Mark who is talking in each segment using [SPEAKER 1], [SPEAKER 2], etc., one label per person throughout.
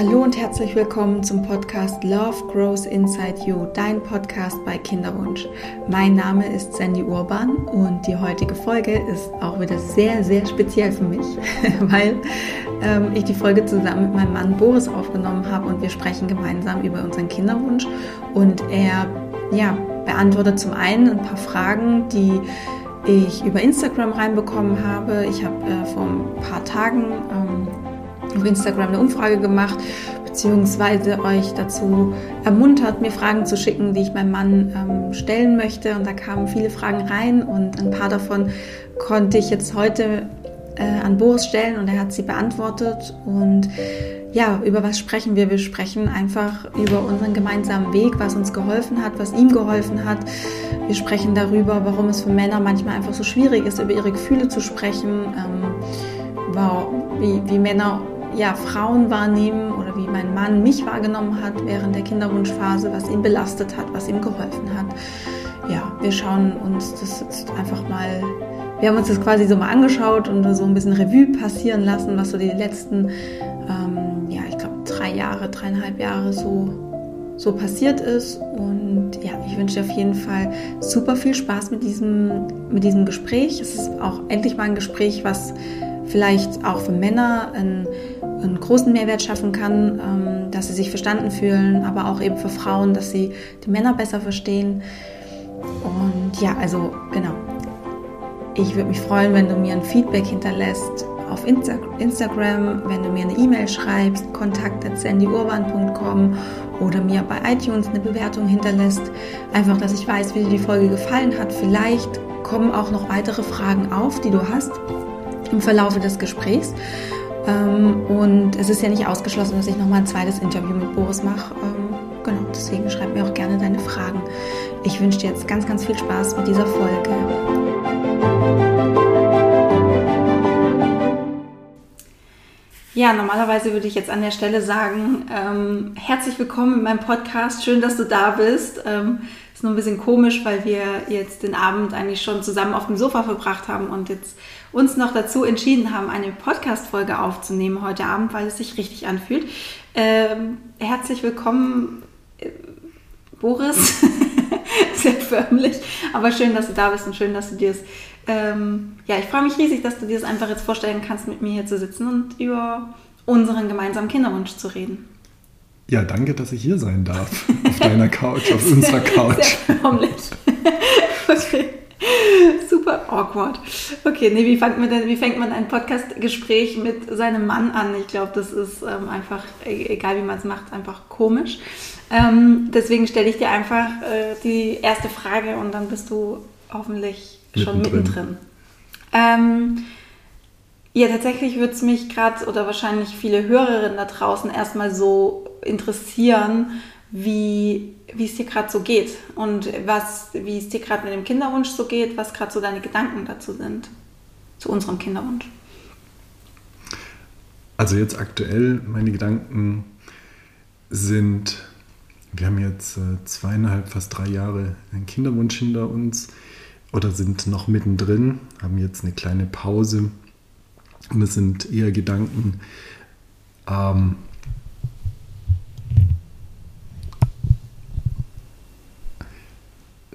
[SPEAKER 1] Hallo und herzlich willkommen zum Podcast Love Grows Inside You, dein Podcast bei Kinderwunsch. Mein Name ist Sandy Urban und die heutige Folge ist auch wieder sehr, sehr speziell für mich, weil ähm, ich die Folge zusammen mit meinem Mann Boris aufgenommen habe und wir sprechen gemeinsam über unseren Kinderwunsch und er ja, beantwortet zum einen ein paar Fragen, die ich über Instagram reinbekommen habe. Ich habe äh, vor ein paar Tagen ähm, auf Instagram eine Umfrage gemacht, beziehungsweise euch dazu ermuntert, mir Fragen zu schicken, die ich meinem Mann ähm, stellen möchte. Und da kamen viele Fragen rein und ein paar davon konnte ich jetzt heute äh, an Boris stellen und er hat sie beantwortet. Und ja, über was sprechen wir? Wir sprechen einfach über unseren gemeinsamen Weg, was uns geholfen hat, was ihm geholfen hat. Wir sprechen darüber, warum es für Männer manchmal einfach so schwierig ist, über ihre Gefühle zu sprechen, ähm, wie, wie Männer ja, Frauen wahrnehmen oder wie mein Mann mich wahrgenommen hat während der Kinderwunschphase, was ihn belastet hat, was ihm geholfen hat. Ja, wir schauen uns das jetzt einfach mal, wir haben uns das quasi so mal angeschaut und so ein bisschen Revue passieren lassen, was so die letzten, ähm, ja, ich glaube drei Jahre, dreieinhalb Jahre so, so passiert ist. Und ja, ich wünsche dir auf jeden Fall super viel Spaß mit diesem, mit diesem Gespräch. Es ist auch endlich mal ein Gespräch, was vielleicht auch für Männer einen, einen großen Mehrwert schaffen kann, ähm, dass sie sich verstanden fühlen, aber auch eben für Frauen, dass sie die Männer besser verstehen. Und ja, also genau. Ich würde mich freuen, wenn du mir ein Feedback hinterlässt auf Insta Instagram, wenn du mir eine E-Mail schreibst, kontakt.sandyurban.com oder mir bei iTunes eine Bewertung hinterlässt. Einfach, dass ich weiß, wie dir die Folge gefallen hat. Vielleicht kommen auch noch weitere Fragen auf, die du hast im Verlaufe des Gesprächs. Ähm, und es ist ja nicht ausgeschlossen, dass ich nochmal ein zweites Interview mit Boris mache. Ähm, genau, deswegen schreib mir auch gerne deine Fragen. Ich wünsche dir jetzt ganz, ganz viel Spaß mit dieser Folge. Ja, normalerweise würde ich jetzt an der Stelle sagen, ähm, herzlich willkommen in meinem Podcast. Schön, dass du da bist. Ähm, ist nur ein bisschen komisch, weil wir jetzt den Abend eigentlich schon zusammen auf dem Sofa verbracht haben und jetzt uns noch dazu entschieden haben, eine Podcast-Folge aufzunehmen heute Abend, weil es sich richtig anfühlt. Ähm, herzlich willkommen, äh, Boris. Sehr förmlich, aber schön, dass du da bist und schön, dass du dir es. Ähm, ja, ich freue mich riesig, dass du dir es einfach jetzt vorstellen kannst, mit mir hier zu sitzen und über unseren gemeinsamen Kinderwunsch zu reden.
[SPEAKER 2] Ja, danke, dass ich hier sein darf. Auf deiner Couch, auf unserer Couch.
[SPEAKER 1] Sehr förmlich. okay. Super awkward. Okay, nee, wie fängt man, denn, wie fängt man ein Podcast-Gespräch mit seinem Mann an? Ich glaube, das ist ähm, einfach, e-, egal wie man es macht, einfach komisch. Ähm, deswegen stelle ich dir einfach äh, die erste Frage und dann bist du hoffentlich schon mittendrin. mittendrin. Ähm, ja, tatsächlich würde es mich gerade oder wahrscheinlich viele Hörerinnen da draußen erstmal so interessieren, wie, es dir gerade so geht und wie es dir gerade mit dem Kinderwunsch so geht, was gerade so deine Gedanken dazu sind, zu unserem Kinderwunsch.
[SPEAKER 2] Also jetzt aktuell, meine Gedanken sind, wir haben jetzt äh, zweieinhalb, fast drei Jahre einen Kinderwunsch hinter uns oder sind noch mittendrin, haben jetzt eine kleine Pause und es sind eher Gedanken, ähm,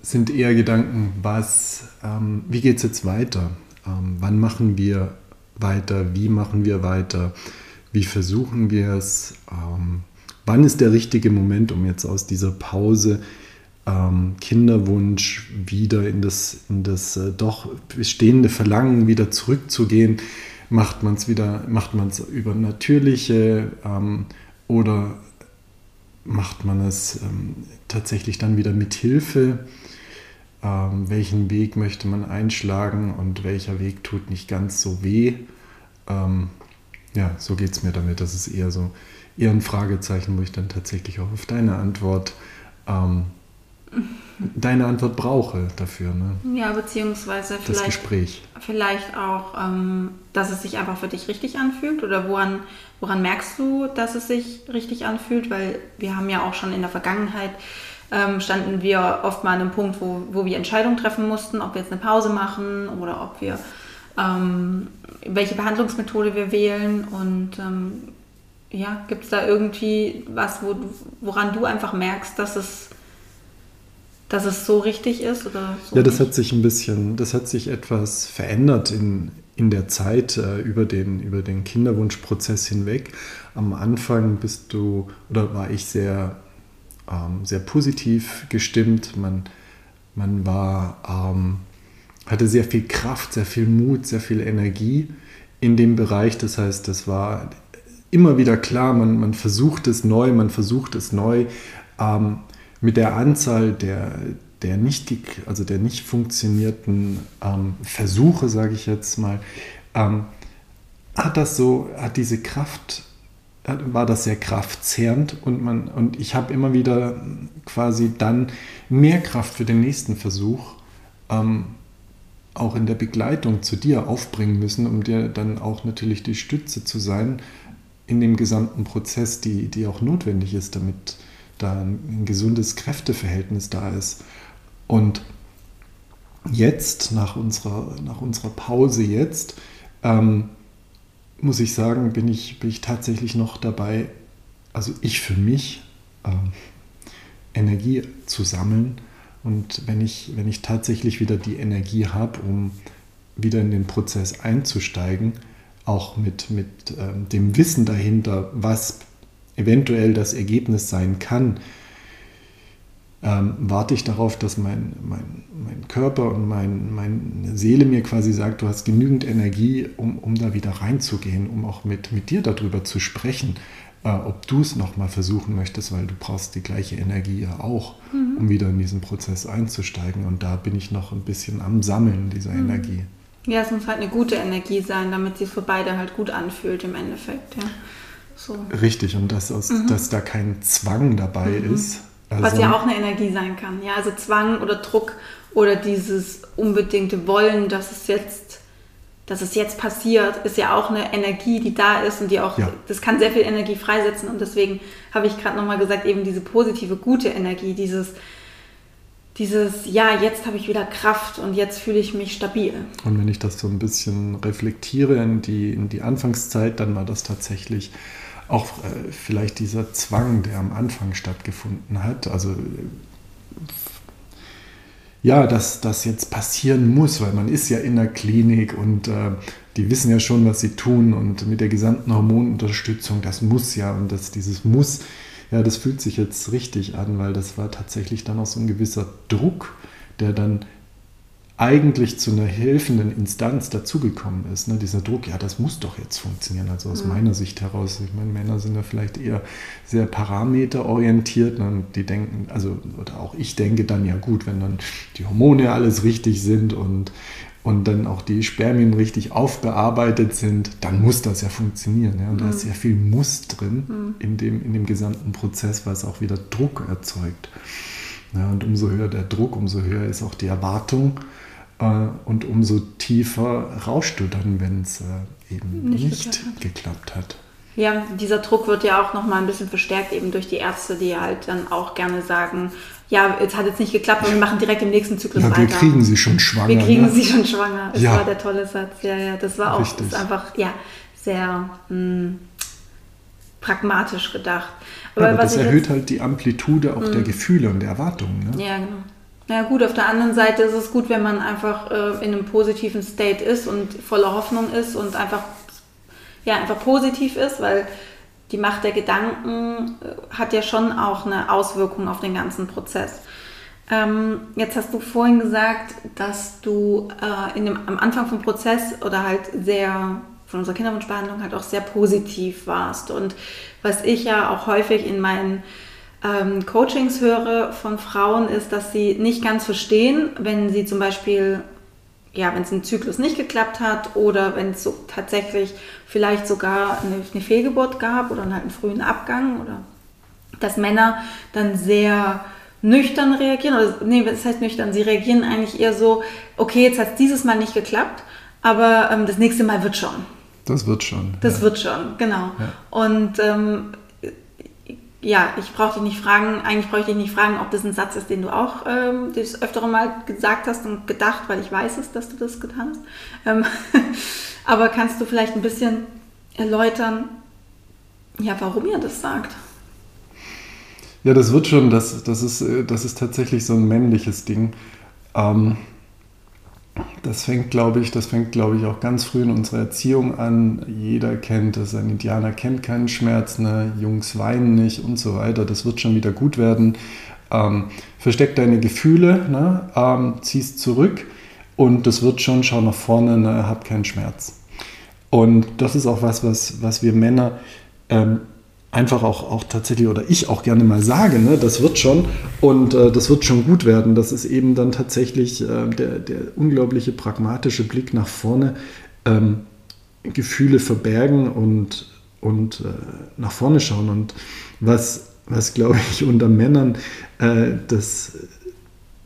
[SPEAKER 2] sind eher Gedanken, was, ähm, wie geht es jetzt weiter? Ähm, wann machen wir weiter? Wie machen wir weiter? Wie versuchen wir es? Ähm, wann ist der richtige Moment, um jetzt aus dieser Pause ähm, Kinderwunsch wieder in das, in das äh, doch bestehende Verlangen wieder zurückzugehen? Macht man es wieder, macht man es über natürliche ähm, oder macht man es ähm, tatsächlich dann wieder mit Hilfe? ähm, welchen Weg möchte man einschlagen und welcher Weg tut nicht ganz so weh. Ähm, ja, so geht es mir damit. Das ist eher so eher ein Fragezeichen, wo ich dann tatsächlich auch auf deine Antwort ähm, deine Antwort brauche dafür. Ne?
[SPEAKER 1] Ja, beziehungsweise
[SPEAKER 2] vielleicht, das Gespräch.
[SPEAKER 1] vielleicht auch, ähm, dass es sich einfach für dich richtig anfühlt oder woran, woran merkst du, dass es sich richtig anfühlt? Weil wir haben ja auch schon in der Vergangenheit ähm, standen wir oft mal an einem Punkt, wo, wo wir Entscheidungen treffen mussten, ob wir jetzt eine Pause machen oder ob wir ähm, welche Behandlungsmethode wir wählen. Und ähm, ja, gibt es da irgendwie was, wo, woran du einfach merkst, dass es, dass es so richtig ist? Oder so
[SPEAKER 2] ja, das
[SPEAKER 1] nicht?
[SPEAKER 2] hat sich ein bisschen, das hat sich etwas verändert in, in der Zeit äh, über, den, über den Kinderwunschprozess hinweg. Am Anfang bist du, oder war ich sehr, ähm, sehr positiv gestimmt. Man, man war, ähm, hatte sehr viel Kraft, sehr viel Mut, sehr viel Energie in dem Bereich. Das heißt, das war immer wieder klar, man, man versucht es neu, man versucht es neu. Ähm, mit der Anzahl der, der nicht, also der nicht funktionierten ähm, Versuche, sage ich jetzt mal, ähm, hat das so, hat diese Kraft, war das sehr kraftzehrend und man, und ich habe immer wieder quasi dann mehr Kraft für den nächsten Versuch ähm, auch in der Begleitung zu dir aufbringen müssen, um dir dann auch natürlich die Stütze zu sein in dem gesamten Prozess, die, die auch notwendig ist, damit da ein gesundes Kräfteverhältnis da ist. Und jetzt, nach unserer, nach unserer Pause jetzt, ähm, muss ich sagen, bin ich, bin ich tatsächlich noch dabei, also ich für mich, ähm, Energie zu sammeln. Und wenn ich, wenn ich tatsächlich wieder die Energie habe, um wieder in den Prozess einzusteigen, auch mit, mit ähm, dem Wissen dahinter, was eventuell das Ergebnis sein kann, ähm, warte ich darauf, dass mein, mein, mein Körper und mein, meine Seele mir quasi sagt, du hast genügend Energie, um, um da wieder reinzugehen, um auch mit, mit dir darüber zu sprechen, äh, ob du es nochmal versuchen möchtest, weil du brauchst die gleiche Energie ja auch, mhm. um wieder in diesen Prozess einzusteigen. Und da bin ich noch ein bisschen am Sammeln dieser mhm. Energie.
[SPEAKER 1] Ja, es muss halt eine gute Energie sein, damit sie für beide halt gut anfühlt im Endeffekt. Ja.
[SPEAKER 2] So. Richtig, und dass, aus, mhm. dass da kein Zwang dabei mhm. ist.
[SPEAKER 1] Also Was ja auch eine Energie sein kann. Ja, also Zwang oder Druck oder dieses unbedingte Wollen, dass es jetzt, dass es jetzt passiert, ist ja auch eine Energie, die da ist und die auch, ja. das kann sehr viel Energie freisetzen. Und deswegen habe ich gerade nochmal gesagt, eben diese positive, gute Energie, dieses dieses, ja, jetzt habe ich wieder Kraft und jetzt fühle ich mich stabil.
[SPEAKER 2] Und wenn ich das so ein bisschen reflektiere in die, in die Anfangszeit, dann war das tatsächlich auch äh, vielleicht dieser Zwang, der am Anfang stattgefunden hat. Also ja, dass das jetzt passieren muss, weil man ist ja in der Klinik und äh, die wissen ja schon, was sie tun und mit der gesamten Hormonunterstützung, das muss ja und das, dieses Muss ja, das fühlt sich jetzt richtig an, weil das war tatsächlich dann auch so ein gewisser Druck, der dann eigentlich zu einer helfenden Instanz dazugekommen ist. Ne? Dieser Druck, ja, das muss doch jetzt funktionieren. Also aus mhm. meiner Sicht heraus, ich meine, Männer sind ja vielleicht eher sehr parameterorientiert ne? und die denken, also, oder auch ich denke dann, ja gut, wenn dann die Hormone alles richtig sind und und dann auch die Spermien richtig aufbearbeitet sind, dann muss das ja funktionieren. Ja? Und mhm. da ist mhm. sehr viel Muss drin mhm. in, dem, in dem gesamten Prozess, was auch wieder Druck erzeugt. Ja, und umso höher der Druck, umso höher ist auch die Erwartung und umso tiefer rauschst du dann, wenn es äh, eben nicht, nicht geklappt, hat.
[SPEAKER 1] Ja, dieser Druck wird ja auch nochmal ein bisschen verstärkt eben durch die Ärzte, die halt dann auch gerne sagen, ja, es hat jetzt nicht geklappt, aber wir machen direkt im nächsten Zyklus ja,
[SPEAKER 2] weiter. Wir kriegen sie schon schwanger.
[SPEAKER 1] Wir kriegen ne? sie schon schwanger. Das ja. war der tolle Satz. Ja, ja, das war auch das einfach, ja, sehr mh, hm, pragmatisch gedacht.
[SPEAKER 2] Aber, ja, aber das erhöht jetzt, halt die Amplitude auch mh. der hm. Gefühle und der Erwartungen. Ne?
[SPEAKER 1] Ja, genau. Na gut, auf der anderen Seite ist es gut, wenn man einfach äh, in einem positiven State ist und voller Hoffnung ist und einfach, ja, einfach positiv ist, weil die Macht der Gedanken äh, hat ja schon auch eine Auswirkung auf den ganzen Prozess. Ähm, jetzt hast du vorhin gesagt, dass du äh, in dem, am Anfang vom Prozess oder halt sehr von unserer Kinderwunschbehandlung halt auch sehr positiv warst. Und was ich ja auch häufig in meinen ähm, Coachings höre von Frauen, ist, dass sie nicht ganz verstehen, wenn sie zum Beispiel ja, wenn es ein Zyklus nicht geklappt hat oder wenn es so tatsächlich vielleicht sogar eine, eine Fehlgeburt gab oder halt einen frühen Abgang oder dass Männer dann sehr nüchtern reagieren, oder nee, das heißt nüchtern, sie reagieren eigentlich eher so, okay, jetzt hat es dieses Mal nicht geklappt, aber ähm, das nächste Mal wird schon.
[SPEAKER 2] Das wird schon.
[SPEAKER 1] Das ja. wird schon, genau. Ja. Und ähm, ja, ich brauche dich nicht fragen, eigentlich brauche ich dich nicht fragen, ob das ein Satz ist, den du auch ähm, das öftere Mal gesagt hast und gedacht, weil ich weiß es, dass du das getan hast. Ähm, aber kannst du vielleicht ein bisschen erläutern, Ja, warum ihr das sagt.
[SPEAKER 2] Ja, das wird schon, das, das, ist, äh, das ist tatsächlich so ein männliches Ding. Ähm, das fängt, glaube ich, das fängt, glaube ich, auch ganz früh in unserer Erziehung an. Jeder kennt es, ein Indianer kennt keinen Schmerz, ne? Jungs weinen nicht und so weiter. Das wird schon wieder gut werden. Ähm, versteck deine Gefühle, ne? ähm, ziehst zurück und das wird schon, schau nach vorne, ne? hab keinen Schmerz. Und das ist auch was, was, was wir Männer ähm, einfach auch, auch tatsächlich oder ich auch gerne mal sage, ne, das wird schon und äh, das wird schon gut werden. Das ist eben dann tatsächlich äh, der, der unglaubliche pragmatische Blick nach vorne, ähm, Gefühle verbergen und, und äh, nach vorne schauen. Und was, was glaube ich unter Männern äh, das,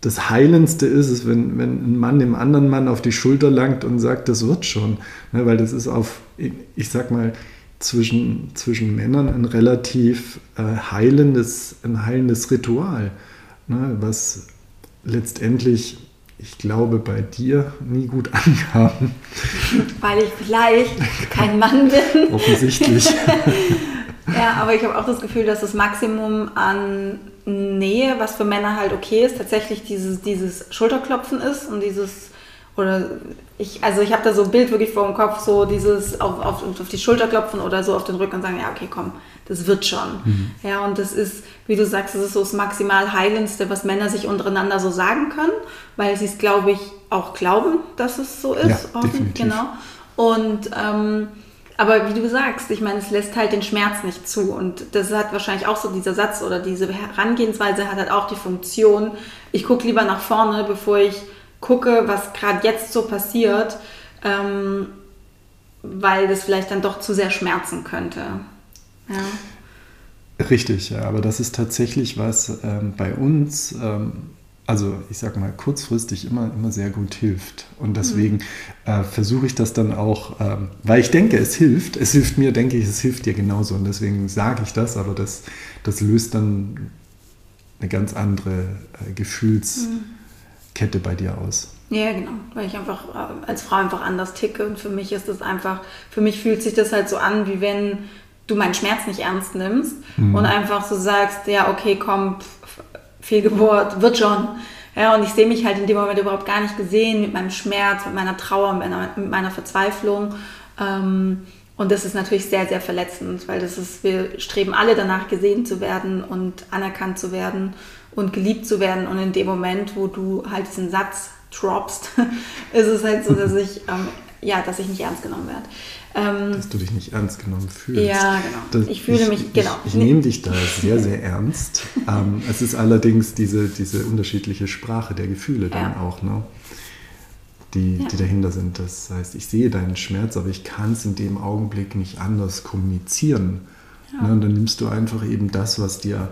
[SPEAKER 2] das Heilendste ist, ist, wenn, wenn ein Mann dem anderen Mann auf die Schulter langt und sagt, das wird schon. Ne, weil das ist auf, ich sag mal, zwischen, zwischen Männern ein relativ äh, heilendes, ein heilendes Ritual, ne, was letztendlich, ich glaube, bei dir nie gut ankam.
[SPEAKER 1] Weil ich vielleicht kein Mann bin.
[SPEAKER 2] Offensichtlich.
[SPEAKER 1] ja, aber ich habe auch das Gefühl, dass das Maximum an Nähe, was für Männer halt okay ist, tatsächlich dieses, dieses Schulterklopfen ist und dieses oder ich, also ich habe da so ein Bild wirklich vor dem Kopf, so dieses auf, auf, auf die Schulter klopfen oder so auf den Rücken und sagen, ja, okay, komm, das wird schon. Mhm. Ja, und das ist, wie du sagst, das ist so das maximal Heilendste, was Männer sich untereinander so sagen können, weil sie es, glaube ich, auch glauben, dass es so ist.
[SPEAKER 2] Ja, definitiv.
[SPEAKER 1] Genau. Und ähm, aber wie du sagst, ich meine, es lässt halt den Schmerz nicht zu. Und das hat wahrscheinlich auch so dieser Satz oder diese Herangehensweise hat halt auch die Funktion, ich gucke lieber nach vorne, bevor ich gucke, was gerade jetzt so passiert, ähm, weil das vielleicht dann doch zu sehr schmerzen könnte. Ja.
[SPEAKER 2] Richtig, ja, aber das ist tatsächlich was ähm, bei uns, ähm, also ich sag mal, kurzfristig immer, immer sehr gut hilft. Und deswegen mhm. äh, versuche ich das dann auch, ähm, weil ich denke, es hilft. Es hilft mir, denke ich, es hilft dir genauso. Und deswegen sage ich das, aber das, das löst dann eine ganz andere äh, Gefühls. Mhm Kette bei dir aus?
[SPEAKER 1] Ja, genau, weil ich einfach äh, als Frau einfach anders ticke und für mich ist das einfach, für mich fühlt sich das halt so an, wie wenn du meinen Schmerz nicht ernst nimmst mhm. und einfach so sagst, ja, okay, komm, Fehlgeburt, wird schon. Ja, und ich sehe mich halt in dem Moment überhaupt gar nicht gesehen mit meinem Schmerz, mit meiner Trauer, mit meiner, Verzweiflung. Ähm, und das ist natürlich sehr, sehr verletzend, weil das ist, wir streben alle danach, gesehen zu werden und anerkannt zu werden und geliebt zu werden. Und in dem Moment, wo du halt diesen Satz droppst, ist es halt so, dass ich, ähm, ja, dass ich nicht ernst genommen werde.
[SPEAKER 2] Ähm, dass du dich nicht ernst genommen fühlst.
[SPEAKER 1] Ja, genau. Das, ich fühle
[SPEAKER 2] ich,
[SPEAKER 1] mich, genau.
[SPEAKER 2] Ich, ich nehme dich da sehr, sehr ernst. ähm, es ist allerdings diese, diese unterschiedliche Sprache der Gefühle dann ja. auch, ne? Die, ja. die dahinter sind. Das heißt, ich sehe deinen Schmerz, aber ich kann es in dem Augenblick nicht anders kommunizieren. Ja. Ne? Und dann nimmst du einfach eben das, was dir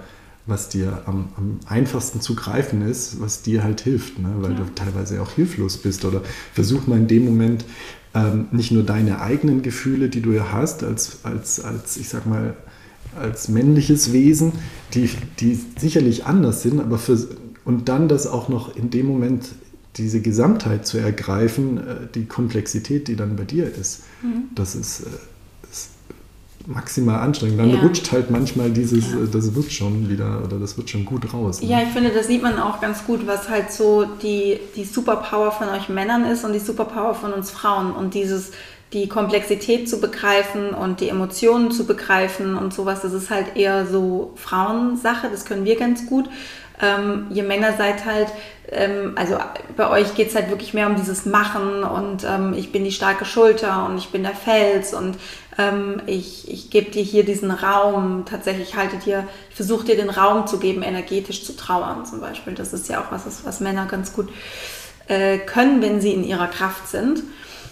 [SPEAKER 2] was dir am, am, einfachsten zu greifen ist, was dir halt hilft, ne? weil ja. du teilweise auch hilflos bist. Oder versuch mal in dem Moment ähm, nicht nur deine eigenen Gefühle, die du ja hast, als, als, als ich sag mal, als männliches Wesen, die, die sicherlich anders sind, aber für, und dann das auch noch in dem Moment diese Gesamtheit zu ergreifen, äh, die Komplexität, die dann bei dir ist. Mhm. Das ist. Äh, maximal anstrengend. Dann ja. rutscht halt manchmal dieses, ja. das wird schon wieder oder das wird schon gut raus.
[SPEAKER 1] Ne? Ja, ich finde, das sieht man auch ganz gut, was halt so die, die Superpower von euch Männern ist und die Superpower von uns Frauen und dieses die Komplexität zu begreifen und die Emotionen zu begreifen und sowas, das ist halt eher so Frauensache, das können wir ganz gut. Ähm, ihr Männer seid halt, ähm, also bei euch geht es halt wirklich mehr um dieses Machen und ähm, ich bin die starke Schulter und ich bin der Fels und ähm, ich, ich gebe dir hier diesen Raum, tatsächlich halte dir, ich versuche dir den Raum zu geben, energetisch zu trauern zum Beispiel. Das ist ja auch was, was Männer ganz gut äh, können, wenn sie in ihrer Kraft sind.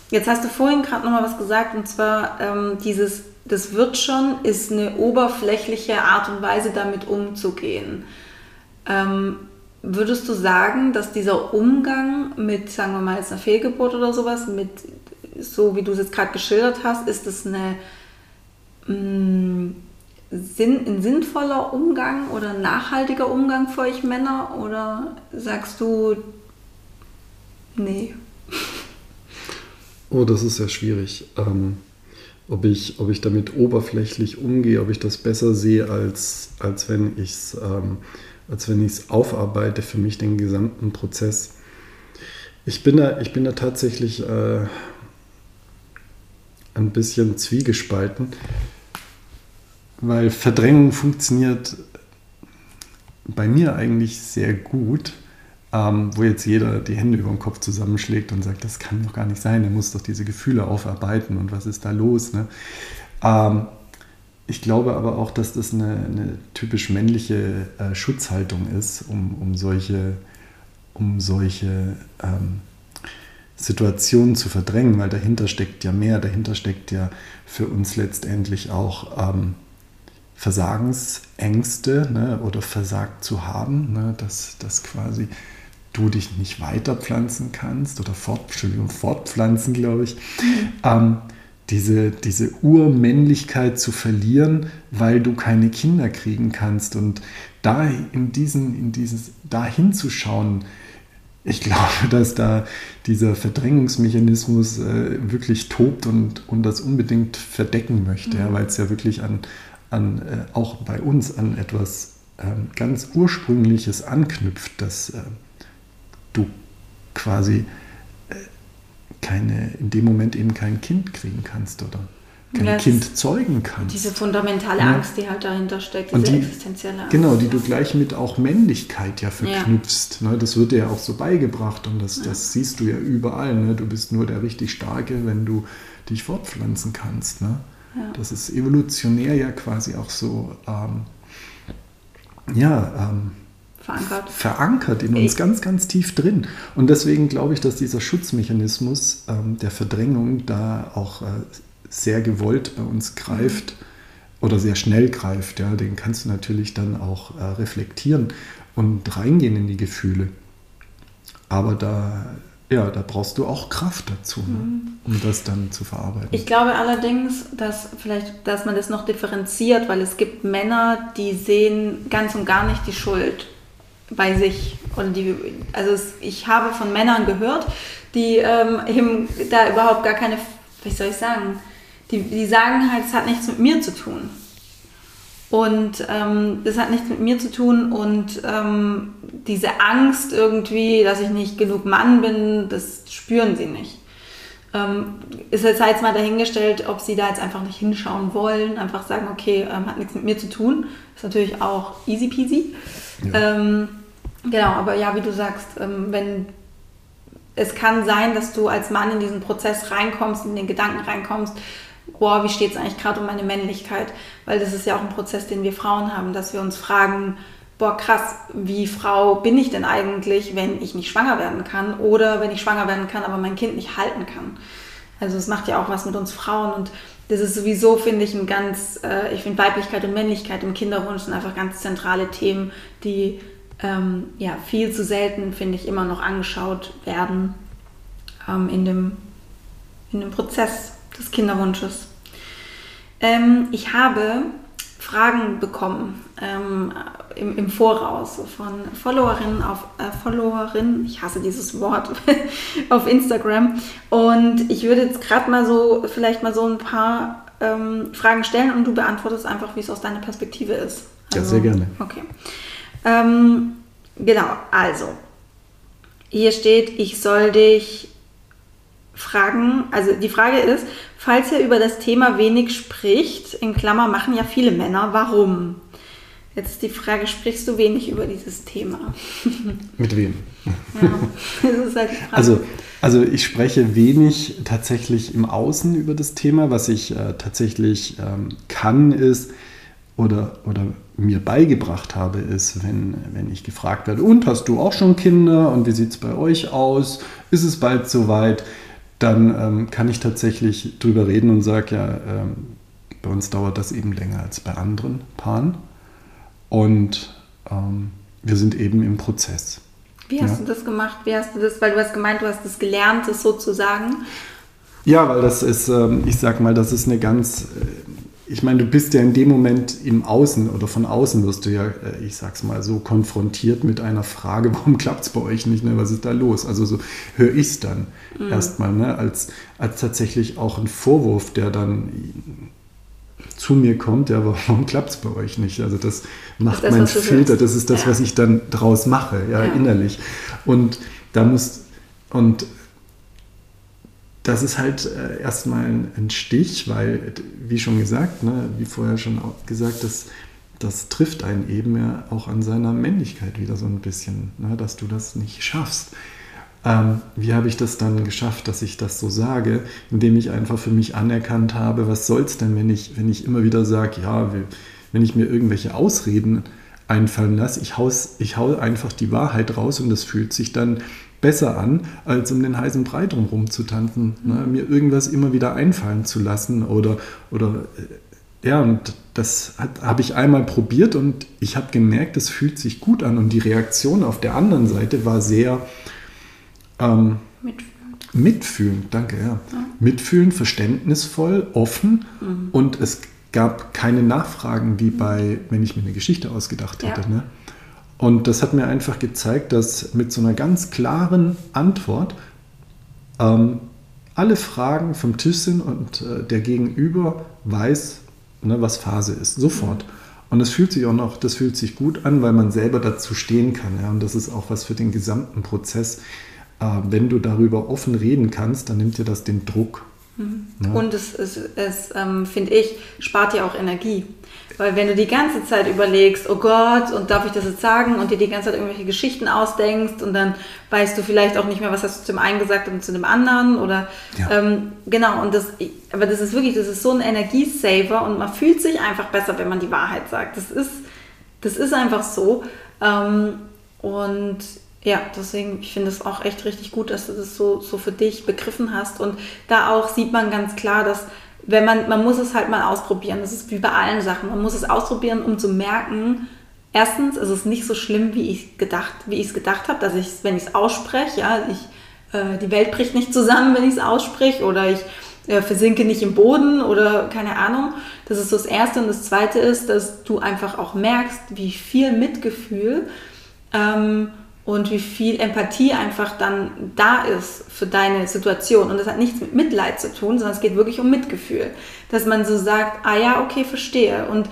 [SPEAKER 1] Jetzt hast du vorhin gerade nochmal was gesagt und zwar ähm, dieses, das wird schon, ist eine oberflächliche Art und Weise damit umzugehen. Ähm, würdest du sagen, dass dieser Umgang mit, sagen wir mal, jetzt einer Fehlgeburt oder sowas, mit so wie du es jetzt gerade geschildert hast, ist es eine, mh, mm, Sinn, ein sinnvoller Umgang oder ein nachhaltiger Umgang für euch Männer? Oder sagst du, nee?
[SPEAKER 2] Oh, das ist sehr schwierig. Ähm, ob ich, ob ich damit oberflächlich umgehe, ob ich das besser sehe, als, als wenn ich es ähm, aufarbeite für mich den gesamten Prozess. Ich bin da, ich bin da tatsächlich äh, ein bisschen zwiegespalten, weil Verdrängung funktioniert bei mir eigentlich sehr gut, ähm, wo jetzt jeder die Hände über den Kopf zusammenschlägt und sagt, das kann doch gar nicht sein, er muss doch diese Gefühle aufarbeiten und was ist da los. Ne? Ähm, ich glaube aber auch, dass das eine, eine typisch männliche äh, Schutzhaltung ist, um, um solche, um solche ähm, Situationen zu verdrängen, weil dahinter steckt ja mehr, dahinter steckt ja für uns letztendlich auch ähm, Versagensängste ne, oder versagt zu haben, ne, dass, dass quasi du dich nicht weiterpflanzen kannst oder fort, fortpflanzen, glaube ich. Mhm. Ähm, diese, diese Urmännlichkeit zu verlieren, weil du keine Kinder kriegen kannst. Und da in diesen, in dieses, da hinzuschauen, ich glaube, dass da dieser Verdrängungsmechanismus äh, wirklich tobt und, und das unbedingt verdecken möchte, mhm. ja, weil es ja wirklich an, an äh, auch bei uns an etwas äh, ganz Ursprüngliches anknüpft, dass äh, du quasi keine, in dem Moment eben kein Kind kriegen kannst oder kein ja, Kind zeugen kannst.
[SPEAKER 1] Diese fundamentale ja. Angst, die halt dahinter steckt, diese
[SPEAKER 2] die,
[SPEAKER 1] existenzielle Angst.
[SPEAKER 2] Genau, die du gleich mit auch Männlichkeit ja verknüpfst. Ja. Ne? Das wird dir ja auch so beigebracht und das, das siehst du ja überall. Ne? Du bist nur der richtig Starke, wenn du dich fortpflanzen kannst. Ne? Das ist evolutionär ja quasi auch so, ähm, ja, ähm,
[SPEAKER 1] verankert.
[SPEAKER 2] verankert in uns ganz, ganz tief drin. Und deswegen glaube ich, dass dieser Schutzmechanismus ähm, der Verdrängung da auch äh, sehr gewollt bei uns greift oder sehr schnell greift. Ja, den kannst du natürlich dann auch äh, reflektieren und reingehen in die Gefühle. Aber da, ja, da brauchst du auch Kraft dazu, ne, mhm. um das dann zu verarbeiten.
[SPEAKER 1] Ich glaube allerdings, dass vielleicht, dass man das noch differenziert, weil es gibt Männer, die sehen ganz und gar nicht die Schuld bei sich. Und die, also es, ich habe von Männern gehört, die ähm, eben da überhaupt gar keine, wie soll ich sagen, die, die sagen halt, es hat nichts mit mir zu tun. Und ähm, das hat nichts mit mir zu tun und ähm, diese Angst irgendwie, dass ich nicht genug Mann bin, das spüren sie nicht. Ähm, ist jetzt halt mal dahingestellt, ob sie da jetzt einfach nicht hinschauen wollen, einfach sagen, okay, ähm, hat nichts mit mir zu tun. Ist natürlich auch easy peasy. Ja. Ähm, genau, aber ja, wie du sagst, ähm, wenn es kann sein, dass du als Mann in diesen Prozess reinkommst, in den Gedanken reinkommst, boah, wie steht es eigentlich gerade um meine Männlichkeit? Weil das ist ja auch ein Prozess, den wir Frauen haben, dass wir uns fragen, boah, krass, wie Frau bin ich denn eigentlich, wenn ich nicht schwanger werden kann oder wenn ich schwanger werden kann, aber mein Kind nicht halten kann. Also es macht ja auch was mit uns Frauen und das ist sowieso, finde ich, ein ganz, äh, ich finde Weiblichkeit und Männlichkeit im Kinderwunsch sind einfach ganz zentrale Themen, die ähm, ja viel zu selten, finde ich, immer noch angeschaut werden ähm, in, dem, in dem Prozess des Kinderwunsches. Ähm, ich habe Fragen bekommen ähm, im, im, Voraus von Followerinnen auf äh, Followerinnen, ich hasse dieses Wort, auf Instagram. Und ich würde jetzt gerade mal so, vielleicht mal so ein paar ähm, Fragen stellen und du beantwortest einfach, wie es aus deiner Perspektive ist.
[SPEAKER 2] Also, ja, sehr gerne.
[SPEAKER 1] Okay. Ähm, genau, also, hier steht, ich soll dich fragen, also die Frage ist, falls ihr über das Thema wenig spricht, in Klammer machen ja viele Männer, warum? Jetzt ist die Frage, sprichst du wenig über dieses Thema?
[SPEAKER 2] Mit wem? Ja, das ist halt die Frage. Also, also ich spreche wenig tatsächlich im Außen über das Thema. Was ich äh, tatsächlich ähm, kann, ist oder, oder mir beigebracht habe, ist, wenn, wenn ich gefragt werde, und hast du auch schon Kinder und wie sieht es bei euch aus? Ist es bald soweit? Dann ähm, kann ich tatsächlich drüber reden und sage, ja, ähm, bei uns dauert das eben länger als bei anderen Paaren. Und ähm, wir sind eben im Prozess.
[SPEAKER 1] Wie hast ja. du das gemacht? Wie hast du das, weil du hast gemeint, du hast das gelernt, das sozusagen.
[SPEAKER 2] Ja, weil das ist, ähm, ich sag mal, das ist eine ganz, äh, ich meine, du bist ja in dem Moment im Außen oder von außen wirst du ja, äh, ich sag's mal so, konfrontiert mit einer Frage, warum klappt es bei euch nicht, ne? was ist da los? Also so höre ich es dann mhm. erstmal, ne? als, als tatsächlich auch ein Vorwurf, der dann zu mir kommt, ja, warum klappt es bei euch nicht? Also das macht das, mein Filter, das ist das, ja. was ich dann draus mache, ja, ja, innerlich. Und da muss, und das ist halt äh, erstmal ein, Stich, weil, wie schon gesagt, ne, wie vorher schon gesagt, das, das trifft einen eben ja auch an seiner Männlichkeit wieder so ein bisschen, ne, dass du das nicht schaffst. Ähm, wie habe ich das dann geschafft, dass ich das so sage, indem ich einfach für mich anerkannt habe, was soll es denn, wenn ich, wenn ich immer wieder sage, ja, wenn ich mir irgendwelche Ausreden einfallen lasse, ich, haus, ich hau einfach die Wahrheit raus und das fühlt sich dann besser an, als um den heißen Brei drumherum zu tanzen. Ne? Mhm. Mir irgendwas immer wieder einfallen zu lassen oder, oder äh, ja, und das habe ich einmal probiert und ich habe gemerkt, es fühlt sich gut an und die Reaktion auf der anderen Seite war sehr ähm, mitfühlend. mitfühlend, danke, ja. ja. Mitfühlend, verständnisvoll, offen mhm. und es gab keine Nachfragen wie bei, wenn ich mir eine Geschichte ausgedacht hätte. Ja. Ne? Und das hat mir einfach gezeigt, dass mit so einer ganz klaren Antwort ähm, alle Fragen vom Tisch sind und äh, der Gegenüber weiß, ne, was Phase ist, sofort. Und das fühlt sich auch noch, das fühlt sich gut an, weil man selber dazu stehen kann. Ja? Und das ist auch was für den gesamten Prozess. Äh, wenn du darüber offen reden kannst, dann nimmt dir das den Druck.
[SPEAKER 1] Mhm. Ja. Und es, es, es ähm, finde ich, spart dir auch Energie. Weil wenn du die ganze Zeit überlegst, oh Gott, und darf ich das jetzt sagen, und dir die ganze Zeit irgendwelche Geschichten ausdenkst und dann weißt du vielleicht auch nicht mehr, was hast du zum einen gesagt und zu dem anderen oder ja. ähm, genau, und das, aber das ist wirklich, das ist so ein Energiesaver und man fühlt sich einfach besser, wenn man die Wahrheit sagt. Das ist, das ist einfach so. Ähm, und ja, deswegen, ich finde es auch echt richtig gut, dass du das so, so für dich begriffen hast. Und da auch sieht man ganz klar, dass wenn man, man muss es halt mal ausprobieren. Das ist wie bei allen Sachen. Man muss es ausprobieren, um zu merken, erstens ist es nicht so schlimm, wie ich es gedacht habe, dass ich, wenn ich es ausspreche, ja, ich, äh, die Welt bricht nicht zusammen, wenn ich es ausspreche, oder ich äh, versinke nicht im Boden oder keine Ahnung. Das ist so das Erste. Und das Zweite ist, dass du einfach auch merkst, wie viel Mitgefühl ähm, und wie viel Empathie einfach dann da ist für deine Situation. Und das hat nichts mit Mitleid zu tun, sondern es geht wirklich um Mitgefühl. Dass man so sagt, ah ja, okay, verstehe. Und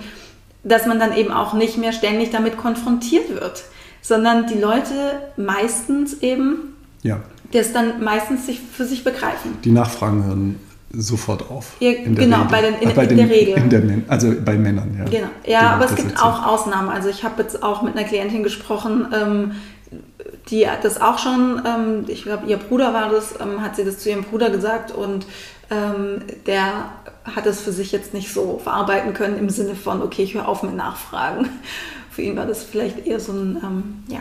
[SPEAKER 1] dass man dann eben auch nicht mehr ständig damit konfrontiert wird, sondern die Leute meistens eben ja. das dann meistens sich für sich begreifen.
[SPEAKER 2] Die Nachfragen hören sofort auf.
[SPEAKER 1] Ja, genau, bei, den, in, bei in der Regel.
[SPEAKER 2] Der, also bei Männern, ja.
[SPEAKER 1] Genau. Ja, aber es gibt auch Ausnahmen. Also ich habe jetzt auch mit einer Klientin gesprochen, ähm, die hat das auch schon, ähm, ich glaube, ihr Bruder war das, ähm, hat sie das zu ihrem Bruder gesagt und ähm, der hat es für sich jetzt nicht so verarbeiten können im Sinne von, okay, ich höre auf mit Nachfragen. Für ihn war das vielleicht eher so ein, ähm, ja,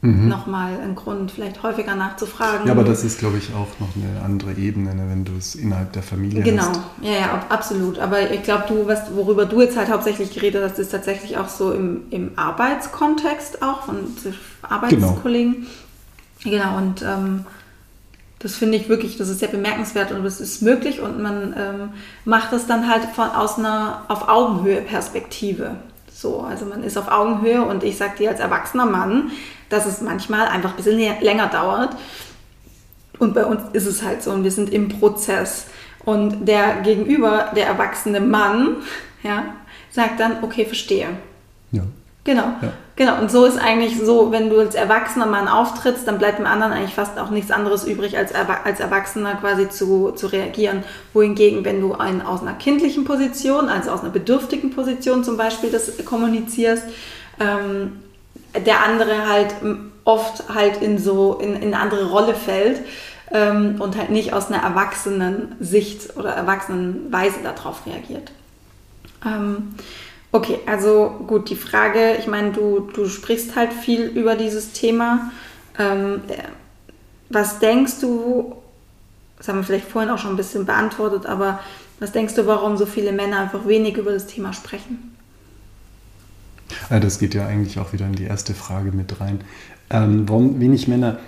[SPEAKER 1] mhm. nochmal ein Grund, vielleicht häufiger nachzufragen.
[SPEAKER 2] Ja, aber das ist, glaube ich, auch noch eine andere Ebene, ne, wenn du es innerhalb der Familie
[SPEAKER 1] genau.
[SPEAKER 2] hast.
[SPEAKER 1] Genau, ja, ja, absolut. Aber ich glaube, du, was, worüber du jetzt halt hauptsächlich geredet hast, ist tatsächlich auch so im, im Arbeitskontext auch von Arbeitskollegen. Genau, genau und ähm, das finde ich wirklich, das ist sehr bemerkenswert und es ist möglich und man ähm, macht das dann halt von, aus einer auf Augenhöhe Perspektive. So, also man ist auf Augenhöhe und ich sage dir als erwachsener Mann, dass es manchmal einfach ein bisschen länger dauert. Und bei uns ist es halt so und wir sind im Prozess. Und der Gegenüber, der erwachsene Mann, ja, sagt dann, okay, verstehe. Ja. Genau. Ja. Genau. Und so ist eigentlich so, wenn du als erwachsener Mann auftrittst, dann bleibt dem anderen eigentlich fast auch nichts anderes übrig, als, als Erwachsener quasi zu, zu reagieren. Wohingegen, wenn du ein, aus einer kindlichen Position, also aus einer bedürftigen Position zum Beispiel das kommunizierst, ähm, der andere halt oft halt in so in, in eine andere Rolle fällt ähm, und halt nicht aus einer erwachsenen Sicht oder erwachsenen Weise darauf reagiert. Ähm, okay, also gut, die Frage, ich meine, du, du sprichst halt viel über dieses Thema. Ähm, was denkst du, das haben wir vielleicht vorhin auch schon ein bisschen beantwortet, aber was denkst du, warum so viele Männer einfach wenig über das Thema sprechen?
[SPEAKER 2] Ja, das geht ja eigentlich auch wieder in die erste Frage mit rein. Ähm, warum wenig Männer?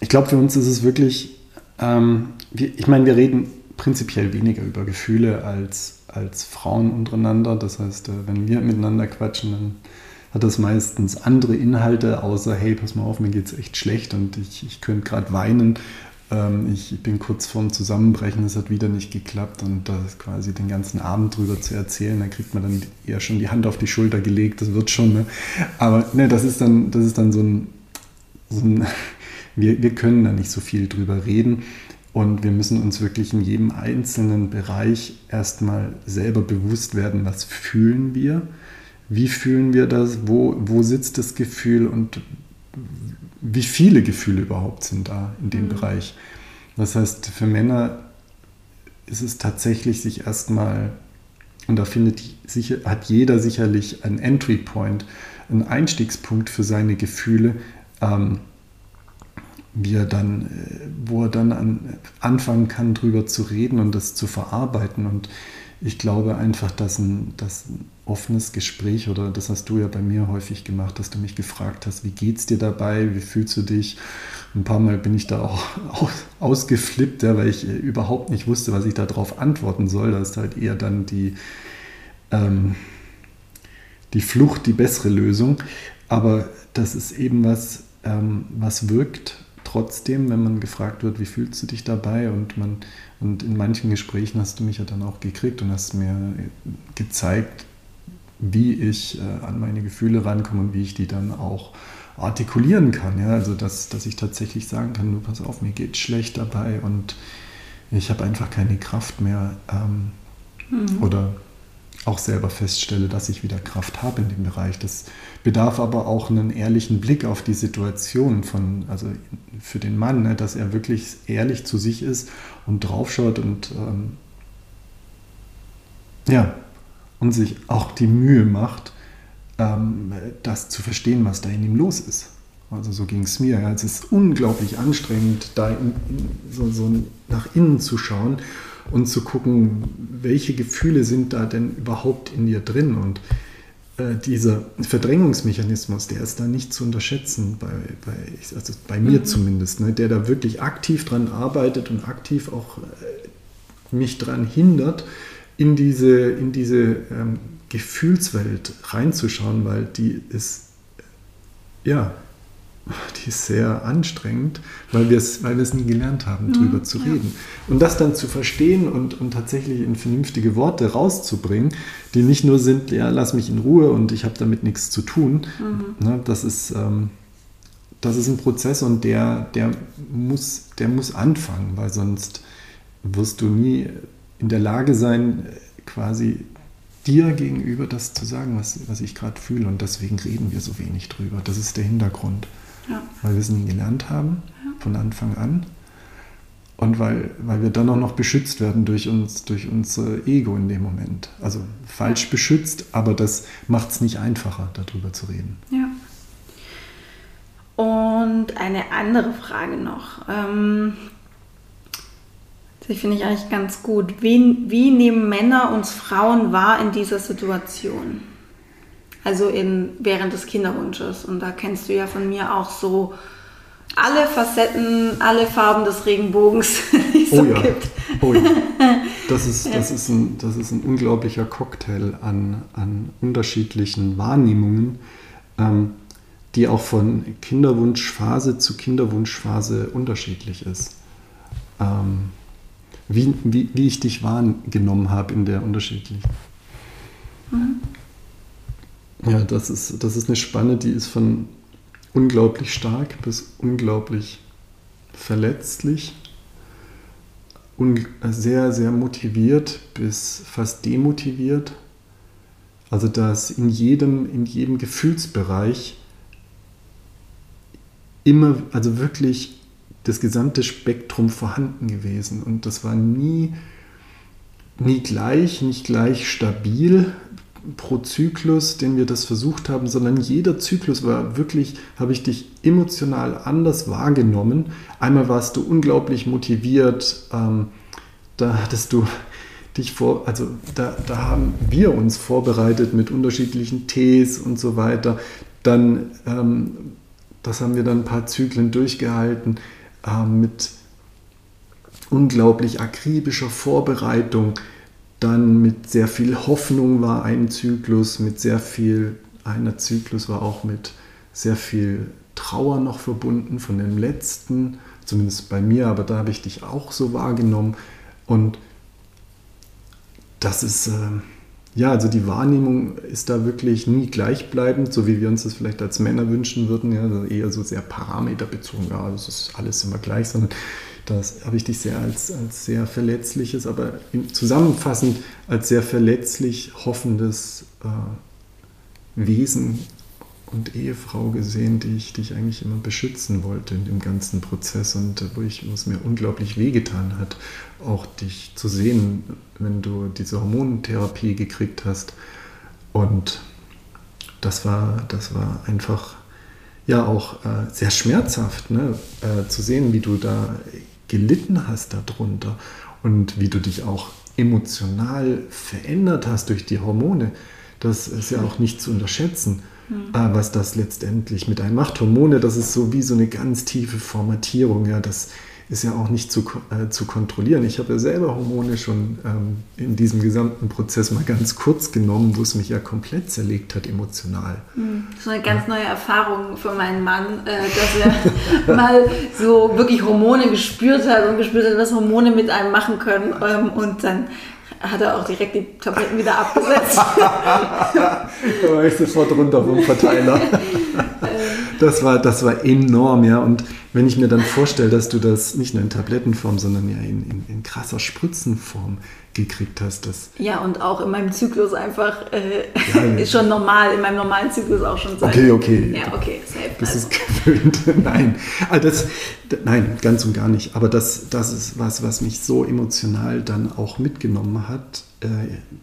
[SPEAKER 2] Ich glaube, für uns ist es wirklich, ähm, wir, ich meine, wir reden, prinzipiell weniger über Gefühle als, als Frauen untereinander. Das heißt, äh, wenn wir miteinander quatschen, dann hat das meistens andere Inhalte, außer, hey, pass mal auf, mir geht es echt schlecht und ich, ich könnte gerade weinen. Ähm, ich, bin kurz vorm Zusammenbrechen, es hat wieder nicht geklappt und das quasi den ganzen Abend drüber zu erzählen, da kriegt man dann eher schon die Hand auf die Schulter gelegt, das wird schon. Ne? Aber ne, das ist dann, das ist dann so ein, so ein wir, wir können da nicht so viel drüber reden. Und wir müssen uns wirklich in jedem einzelnen Bereich erstmal selber bewusst werden, was fühlen wir, wie fühlen wir das, wo, wo sitzt das Gefühl und wie viele Gefühle überhaupt sind da in dem mhm. Bereich. Das heißt, für Männer ist es tatsächlich sich erstmal, und da findet sicher, hat jeder sicherlich einen Entry Point, einen Einstiegspunkt für seine Gefühle, ähm, wie er dann, äh, wo er dann an, anfangen kann, drüber zu reden und das zu verarbeiten. Und ich glaube einfach, dass ein, dass ein offenes Gespräch, oder das hast du ja bei mir häufig gemacht, dass du mich gefragt hast, wie geht's dir dabei, wie fühlst du dich? Ein paar Mal bin ich da auch ausgeflippt, ja, weil ich äh, überhaupt nicht wusste, was ich darauf antworten soll. Da ist halt eher dann die, ähm, die Flucht die bessere Lösung. Aber das ist eben was, ähm, was wirkt trotzdem, wenn man gefragt wird, wie fühlst du dich dabei? Und, man, und in manchen Gesprächen hast du mich ja dann auch gekriegt und hast mir gezeigt, wie ich äh, an meine Gefühle rankomme und wie ich die dann auch artikulieren kann. Ja? Also, dass, dass ich tatsächlich sagen kann, du pass auf, mir geht schlecht dabei und ich habe einfach keine Kraft mehr. Ähm, mhm. Oder auch selber feststelle, dass ich wieder Kraft habe in dem Bereich. Das bedarf aber auch einen ehrlichen Blick auf die Situation von, also für den Mann, ne, dass er wirklich ehrlich zu sich ist und draufschaut und ähm, ja, und sich auch die Mühe macht, ähm, das zu verstehen, was da in ihm los ist. Also so ging es mir. Ja. Es ist unglaublich anstrengend, da in, in, so, so nach innen zu schauen und zu gucken, welche Gefühle sind da denn überhaupt in dir drin. Und äh, dieser Verdrängungsmechanismus, der ist da nicht zu unterschätzen, bei, bei, also bei mir mhm. zumindest, ne, der da wirklich aktiv dran arbeitet und aktiv auch äh, mich daran hindert, in diese, in diese ähm, Gefühlswelt reinzuschauen, weil die ist, ja, die ist sehr anstrengend, weil wir es weil nie gelernt haben, mhm, drüber zu ja. reden. Und das dann zu verstehen und, und tatsächlich in vernünftige Worte rauszubringen, die nicht nur sind, ja, lass mich in Ruhe und ich habe damit nichts zu tun. Mhm. Ne, das, ist, ähm, das ist ein Prozess und der, der, muss, der muss anfangen, weil sonst wirst du nie in der Lage sein, quasi dir gegenüber das zu sagen, was, was ich gerade fühle. Und deswegen reden wir so wenig drüber. Das ist der Hintergrund. Ja. Weil wir es nie gelernt haben, ja. von Anfang an. Und weil, weil wir dann auch noch beschützt werden durch, uns, durch unser Ego in dem Moment. Also falsch beschützt, aber das macht es nicht einfacher, darüber zu reden.
[SPEAKER 1] Ja. Und eine andere Frage noch. Ähm, die finde ich eigentlich ganz gut. Wie, wie nehmen Männer uns Frauen wahr in dieser Situation? Also in, während des Kinderwunsches. Und da kennst du ja von mir auch so alle Facetten, alle Farben des Regenbogens, die es oh so ja. gibt. Oh ja.
[SPEAKER 2] Das ist, das, ist ein, das ist ein unglaublicher Cocktail an, an unterschiedlichen Wahrnehmungen, ähm, die auch von Kinderwunschphase zu Kinderwunschphase unterschiedlich ist. Ähm, wie, wie, wie ich dich wahrgenommen habe in der unterschiedlichen. Mhm. Ja, das ist, das ist eine Spanne, die ist von unglaublich stark bis unglaublich verletzlich, un sehr, sehr motiviert bis fast demotiviert. Also dass in jedem, in jedem Gefühlsbereich immer, also wirklich das gesamte Spektrum vorhanden gewesen. Und das war nie, nie gleich, nicht gleich stabil, pro Zyklus, den wir das versucht haben, sondern jeder Zyklus war wirklich, habe ich dich emotional anders wahrgenommen. Einmal warst du unglaublich motiviert, ähm, da hattest du dich vor, also da, da haben wir uns vorbereitet mit unterschiedlichen Tees und so weiter. Dann, ähm, das haben wir dann ein paar Zyklen durchgehalten äh, mit unglaublich akribischer Vorbereitung, dann mit sehr viel Hoffnung war ein Zyklus, mit sehr viel, einer Zyklus war auch mit sehr viel Trauer noch verbunden von dem letzten, zumindest bei mir, aber da habe ich dich auch so wahrgenommen. Und das ist, äh, ja, also die Wahrnehmung ist da wirklich nie gleichbleibend, so wie wir uns das vielleicht als Männer wünschen würden, ja, also eher so sehr parameterbezogen, ja, das ist alles immer gleich, sondern das habe ich dich sehr als, als sehr verletzliches, aber zusammenfassend als sehr verletzlich hoffendes äh, Wesen und Ehefrau gesehen, die ich, die ich eigentlich immer beschützen wollte in dem ganzen Prozess und wo, ich, wo es mir unglaublich wehgetan hat, auch dich zu sehen, wenn du diese Hormontherapie gekriegt hast. Und das war, das war einfach ja auch äh, sehr schmerzhaft, ne? Äh, zu sehen, wie du da gelitten hast darunter und wie du dich auch emotional verändert hast durch die Hormone. Das ist ja auch nicht zu unterschätzen. Mhm. was das letztendlich mit einem macht. Hormone, das ist so wie so eine ganz tiefe Formatierung. Ja, das ist ja auch nicht zu, äh, zu kontrollieren. Ich habe ja selber Hormone schon ähm, in diesem gesamten Prozess mal ganz kurz genommen, wo es mich ja komplett zerlegt hat emotional.
[SPEAKER 1] Mhm. So eine ganz neue Erfahrung für meinen Mann, äh, dass er mal so wirklich Hormone gespürt hat und gespürt hat, was Hormone mit einem machen können. Ähm, und dann hat er auch direkt die Tabletten wieder abgesetzt.
[SPEAKER 2] da war ich sofort runter vom Verteiler. das, war, das war enorm, ja. Und wenn ich mir dann vorstelle, dass du das nicht nur in Tablettenform, sondern ja in, in, in krasser Spritzenform gekriegt hast. Das
[SPEAKER 1] ja, und auch in meinem Zyklus einfach äh, ja, ist schon normal, in meinem normalen Zyklus auch schon
[SPEAKER 2] seit. Okay, okay.
[SPEAKER 1] Ja, okay, safe.
[SPEAKER 2] Das also. ist gewöhnt. nein, also das, nein, ganz und gar nicht. Aber das, das ist was, was mich so emotional dann auch mitgenommen hat. Äh,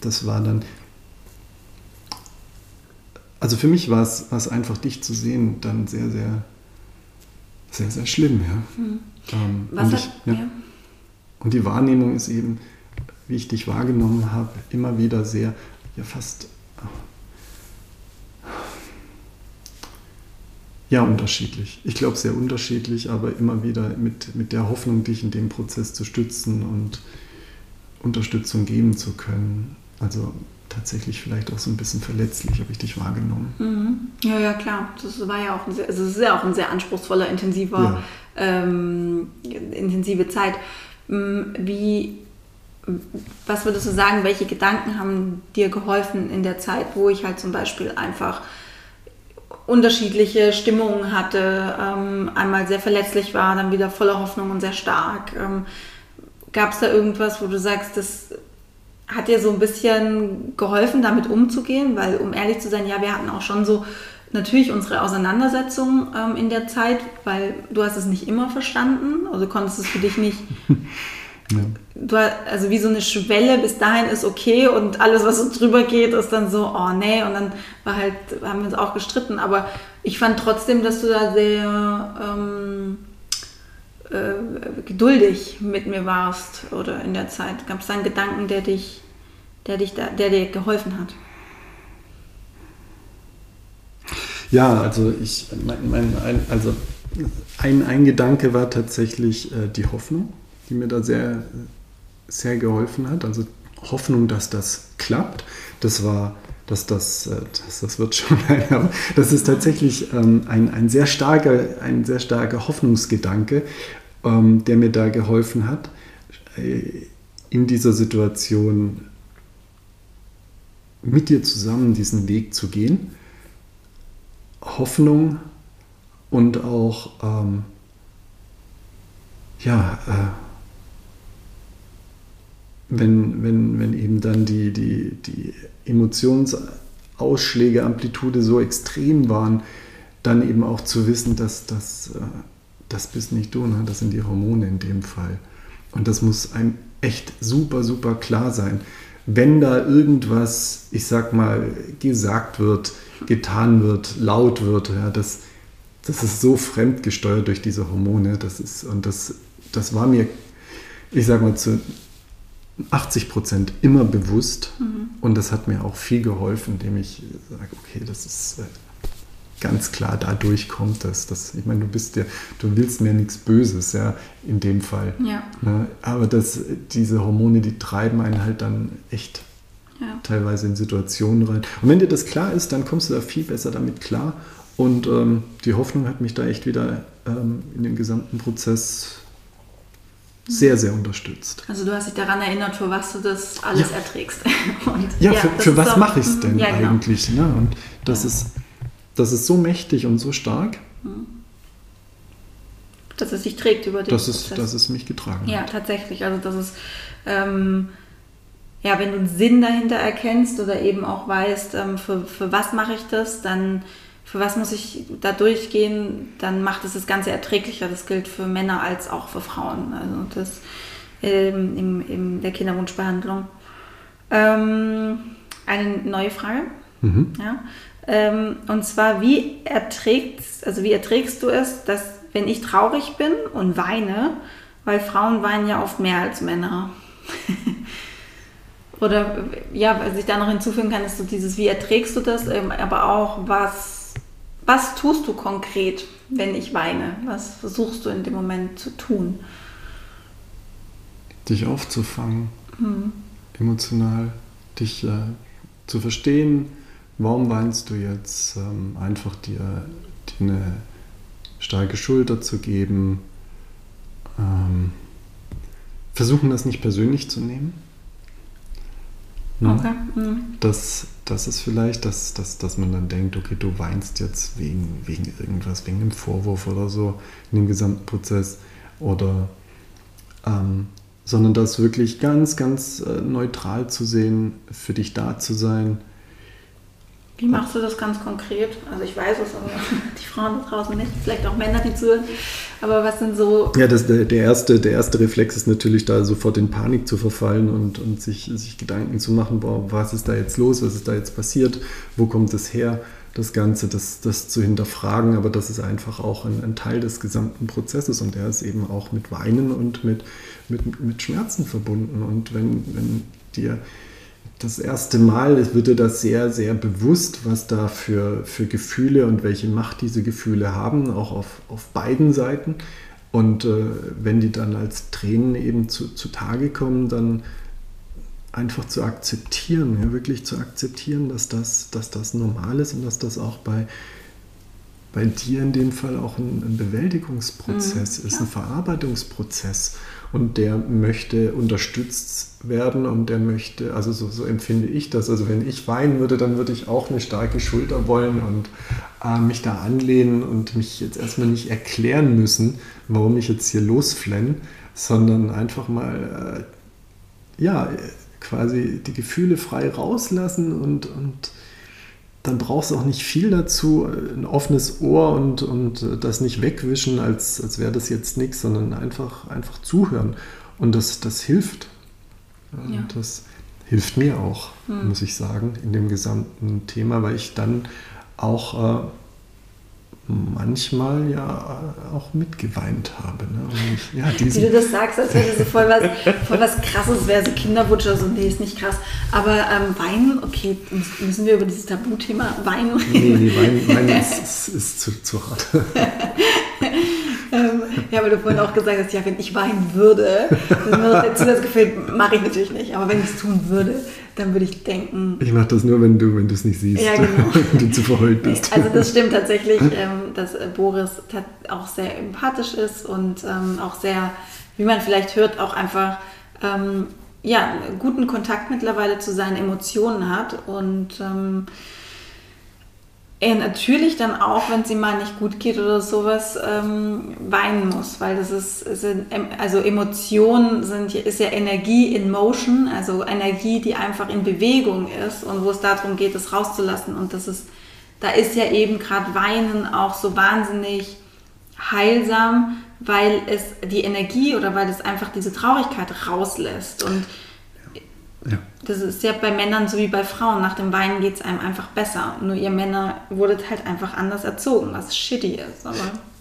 [SPEAKER 2] das war dann. Also für mich war es, einfach, dich zu sehen, dann sehr, sehr, sehr, sehr schlimm, ja. Hm. Ähm, was und, ich, ja. ja. und die Wahrnehmung ist eben, wie ich dich wahrgenommen habe, immer wieder sehr, ja fast, ja unterschiedlich. Ich glaube sehr unterschiedlich, aber immer wieder mit, mit der Hoffnung, dich in dem Prozess zu stützen und Unterstützung geben zu können. Also tatsächlich vielleicht auch so ein bisschen verletzlich, habe ich dich wahrgenommen.
[SPEAKER 1] Mhm. Ja, ja, klar. Das war ja auch ein sehr, also es ist ja auch ein sehr anspruchsvoller, intensiver, ja. ähm, intensive Zeit. Mm, wie was würdest du sagen, welche Gedanken haben dir geholfen in der Zeit, wo ich halt zum Beispiel einfach unterschiedliche Stimmungen hatte, ähm, einmal sehr verletzlich war, dann wieder voller Hoffnung und sehr stark. Ähm, Gab es da irgendwas, wo du sagst, das hat dir so ein bisschen geholfen, damit umzugehen? Weil, um ehrlich zu sein, ja, wir hatten auch schon so natürlich unsere Auseinandersetzung ähm, in der Zeit, weil du hast es nicht immer verstanden, also konntest es für dich nicht Ja. Du, also wie so eine Schwelle bis dahin ist okay und alles, was so drüber geht, ist dann so, oh nee, und dann war halt, haben wir uns auch gestritten. Aber ich fand trotzdem, dass du da sehr ähm, äh, geduldig mit mir warst oder in der Zeit. Gab es da einen Gedanken, der dich, der dich da, der dir geholfen hat?
[SPEAKER 2] Ja, also ich, mein, mein, ein, also ein, ein Gedanke war tatsächlich äh, die Hoffnung die mir da sehr, sehr geholfen hat. Also Hoffnung, dass das klappt. Das war, dass das, äh, das, das wird schon, aber das ist tatsächlich ähm, ein, ein, sehr starker, ein sehr starker Hoffnungsgedanke, ähm, der mir da geholfen hat, äh, in dieser Situation mit dir zusammen diesen Weg zu gehen. Hoffnung und auch ähm, ja, äh, wenn, wenn, wenn eben dann die, die, die Emotionsausschläge, Amplitude so extrem waren, dann eben auch zu wissen, dass das, äh, das bist nicht du, ne? das sind die Hormone in dem Fall. Und das muss einem echt super, super klar sein. Wenn da irgendwas, ich sag mal, gesagt wird, getan wird, laut wird, ja, das, das ist so fremdgesteuert durch diese Hormone. Das ist, und das, das war mir, ich sag mal, zu 80 Prozent immer bewusst mhm. und das hat mir auch viel geholfen, indem ich sage, okay, das ist, äh, ganz klar dadurch kommt, dass das, ich meine, du bist ja, du willst mir nichts Böses, ja, in dem Fall.
[SPEAKER 1] Ja.
[SPEAKER 2] Ne? Aber das, diese Hormone, die treiben einen halt dann echt
[SPEAKER 1] Ja.
[SPEAKER 2] teilweise in Situationen rein. Und wenn dir das klar ist, dann kommst du da viel besser damit klar. Und ähm, die Hoffnung hat mich da echt wieder ähm, in dem gesamten Prozess sehr, sehr unterstützt.
[SPEAKER 1] Also du hast dich daran erinnert, für was du das alles
[SPEAKER 2] Ja.
[SPEAKER 1] erträgst. Und
[SPEAKER 2] Ja, für,
[SPEAKER 1] das
[SPEAKER 2] für
[SPEAKER 1] ist
[SPEAKER 2] was mache ich es denn
[SPEAKER 1] Ja, genau.
[SPEAKER 2] eigentlich? Ne? Und das,
[SPEAKER 1] Ja.
[SPEAKER 2] ist, das ist so mächtig und so stark,
[SPEAKER 1] Dass es sich trägt über den
[SPEAKER 2] dass es,
[SPEAKER 1] Prozess.
[SPEAKER 2] dass es mich getragen
[SPEAKER 1] Ja,
[SPEAKER 2] hat.
[SPEAKER 1] tatsächlich. Also das ist, ähm, ja, wenn du einen Sinn dahinter erkennst oder eben auch weißt, ähm, für, für was mache ich das, dann für was muss ich da durchgehen, dann macht es das Ganze erträglicher. Das gilt für Männer als auch für Frauen. Also das ähm, in, in der Kinderwunschbehandlung. Ähm, eine neue Frage.
[SPEAKER 2] Mhm.
[SPEAKER 1] Ja? Ähm, und zwar, wie erträgst, also wie erträgst du es, dass wenn ich traurig bin und weine, weil Frauen weinen ja oft mehr als Männer. Oder ja, was ich da noch hinzufügen kann, ist so dieses, wie erträgst du das, ähm, aber auch was, was tust du konkret, wenn ich weine? Was versuchst du in dem Moment zu tun?
[SPEAKER 2] Dich aufzufangen,
[SPEAKER 1] Hm.
[SPEAKER 2] emotional, dich äh, zu verstehen, warum weinst du jetzt, ähm, einfach dir, dir eine starke Schulter zu geben, ähm, versuchen das nicht persönlich zu nehmen. Ne?
[SPEAKER 1] Okay. Hm.
[SPEAKER 2] Das, das ist vielleicht, dass, dass, dass man dann denkt, okay, du weinst jetzt wegen, wegen irgendwas, wegen einem Vorwurf oder so in dem gesamten Prozess. Oder ähm, sondern das wirklich ganz, ganz äh, neutral zu sehen, für dich da zu sein.
[SPEAKER 1] Wie machst du das ganz konkret? Also ich weiß es, aber die Frauen da draußen nicht, vielleicht auch Männer, die zuhören. Aber was sind so...
[SPEAKER 2] Ja, das, der, der, erste, der erste Reflex ist natürlich da sofort in Panik zu verfallen und, und sich, sich Gedanken zu machen, boah, was ist da jetzt los, was ist da jetzt passiert, wo kommt es her, das Ganze, das, das zu hinterfragen, aber das ist einfach auch ein, ein Teil des gesamten Prozesses und der ist eben auch mit Weinen und mit, mit, mit Schmerzen verbunden. Und wenn, wenn dir das erste Mal es wird dir das sehr, sehr bewusst, was da für, für Gefühle und welche Macht diese Gefühle haben, auch auf, auf beiden Seiten. Und äh, wenn die dann als Tränen eben zu, zu Tage kommen, dann einfach zu akzeptieren, ja, wirklich zu akzeptieren, dass das, dass das normal ist und dass das auch bei, bei dir in dem Fall auch ein, ein Bewältigungsprozess
[SPEAKER 1] Mhm,
[SPEAKER 2] ist,
[SPEAKER 1] ja.
[SPEAKER 2] ein Verarbeitungsprozess. Und der möchte unterstützt werden und der möchte, also so, so empfinde ich das. Also wenn ich weinen würde, dann würde ich auch eine starke Schulter wollen und äh, mich da anlehnen und mich jetzt erstmal nicht erklären müssen, warum ich jetzt hier losflenne, sondern einfach mal, äh, ja, quasi die Gefühle frei rauslassen und, und dann brauchst du auch nicht viel dazu, ein offenes Ohr und, und das nicht wegwischen, als, als wäre das jetzt nichts, sondern einfach, einfach zuhören. Und das, das hilft. Und
[SPEAKER 1] Ja.
[SPEAKER 2] das hilft mir auch,
[SPEAKER 1] Hm.
[SPEAKER 2] muss ich sagen, in dem gesamten Thema, weil ich dann auch äh, manchmal ja auch mitgeweint habe. Ne? Und ja,
[SPEAKER 1] Wie du das sagst, als wäre das so voll was, voll was krasses wäre, so Kinderwunsch oder so, nee, ist nicht krass. Aber ähm, Weinen, okay, müssen- wir über dieses Tabuthema Weinen
[SPEAKER 2] nee,
[SPEAKER 1] reden?
[SPEAKER 2] nee, Wein, Wein ist, ist, ist zu, zu hart.
[SPEAKER 1] Ja, weil du vorhin auch gesagt hast, ja, wenn ich weinen würde, dann wäre das Zusatzgefühl, mache ich natürlich nicht. Aber wenn ich es tun würde, dann würde ich denken,
[SPEAKER 2] Ich mache das nur, wenn du wenn du es nicht siehst,
[SPEAKER 1] Ja, genau.
[SPEAKER 2] wenn du zu verheult bist.
[SPEAKER 1] also das stimmt tatsächlich, ähm, dass äh, Boris auch sehr empathisch ist und ähm, auch sehr, wie man vielleicht hört, auch einfach ähm, ja, guten Kontakt mittlerweile zu seinen Emotionen hat und ähm, er natürlich dann auch, wenn es ihm mal nicht gut geht oder sowas, ähm, weinen muss, weil das ist, sind, also Emotionen sind, ist ja Energie in Motion, also Energie, die einfach in Bewegung ist und wo es darum geht, es rauszulassen. Und das ist, da ist ja eben gerade Weinen auch so wahnsinnig heilsam, weil es die Energie oder weil es einfach diese Traurigkeit rauslässt. Und
[SPEAKER 2] Ja.
[SPEAKER 1] das ist ja bei Männern so wie bei Frauen. Nach dem Weinen geht es einem einfach besser. Nur ihr Männer wurdet halt einfach anders erzogen, was shitty ist. Aber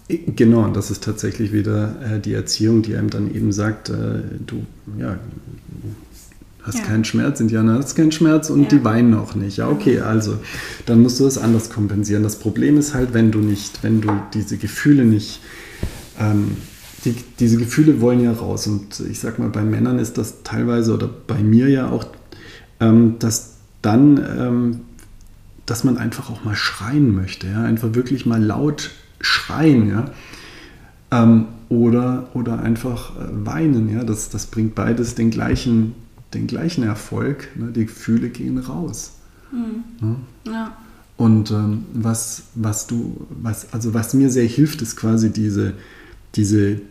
[SPEAKER 2] Genau, und das ist tatsächlich wieder äh, die Erziehung, die einem dann eben sagt, äh, du ja, Hast ja. keinen Schmerz, Indianer hast keinen Schmerz und ja. die weinen auch nicht. Ja, okay, also dann musst du das anders kompensieren. Das Problem ist halt, wenn du nicht, wenn du diese Gefühle nicht, ähm, die, diese Gefühle wollen ja raus. Und ich sag mal, bei Männern ist das teilweise oder bei mir ja auch, ähm, dass dann, ähm, dass man einfach auch mal schreien möchte, ja, einfach wirklich mal laut schreien, ja. Ähm, oder, oder einfach äh, weinen. Ja? Das, das bringt beides den gleichen, den gleichen Erfolg. Ne? Die Gefühle gehen raus. Mhm. Ne? Ja. Und ähm, was, was du, was, also was mir sehr hilft, ist quasi diese, diese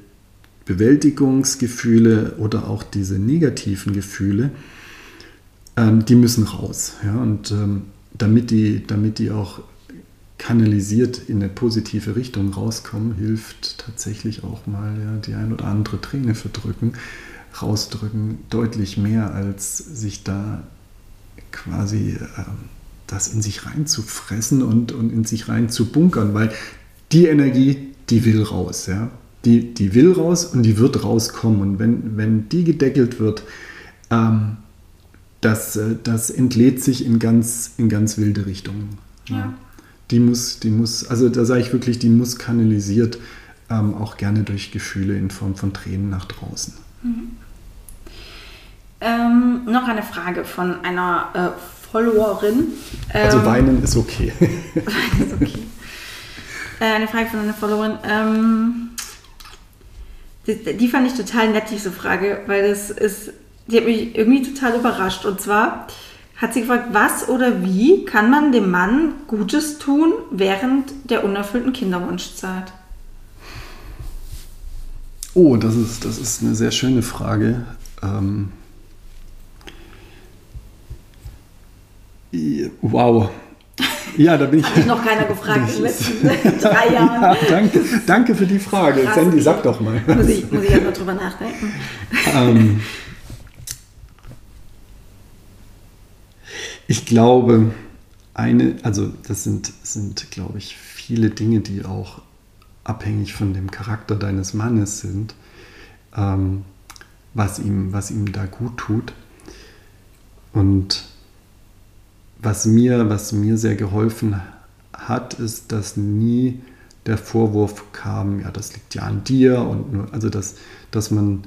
[SPEAKER 2] Bewältigungsgefühle oder auch diese negativen Gefühle, ähm, die müssen raus. Ja? Und ähm, damit, die, damit die auch kanalisiert in eine positive Richtung rauskommen, hilft tatsächlich auch mal ja, die ein oder andere Träne verdrücken, rausdrücken, deutlich mehr, als sich da quasi äh, das in sich reinzufressen und, und in sich rein zu bunkern, weil die Energie, die will raus, ja. Die, die will raus und die wird rauskommen. Und wenn, wenn die gedeckelt wird, ähm, das, äh, das entlädt sich in ganz, in ganz wilde Richtungen. Ja. ja die muss, die muss, also da sage ich wirklich, die muss kanalisiert, ähm, auch gerne durch Gefühle in Form von Tränen nach draußen. Mhm.
[SPEAKER 1] Ähm, noch eine Frage von einer äh, Followerin.
[SPEAKER 2] Also ähm, also weinen ist okay. weinen ist
[SPEAKER 1] okay. Äh, eine Frage von einer Followerin. Die, die, fand ich total nett, diese Frage, weil das ist, die hat mich irgendwie total überrascht. Und zwar, hat sie gefragt, was oder wie kann man dem Mann Gutes tun während der unerfüllten Kinderwunschzeit?
[SPEAKER 2] Oh, das ist, das ist eine sehr schöne Frage. Ähm, wow. Ja, da bin ich.
[SPEAKER 1] Habe ich noch keiner gefragt in den letzten drei Jahren.
[SPEAKER 2] Ja, danke, danke für die Frage. Krass, Sandy, sag doch mal.
[SPEAKER 1] Muss ich, muss ich erstmal drüber nachdenken. Ähm,
[SPEAKER 2] Ich glaube, eine, also das sind, sind, glaube ich, viele Dinge, die auch abhängig von dem Charakter deines Mannes sind, ähm, was, ihm, was ihm da gut tut. Und was mir, was mir sehr geholfen hat, ist, dass nie der Vorwurf kam, ja, das liegt ja an dir und nur, also dass, dass man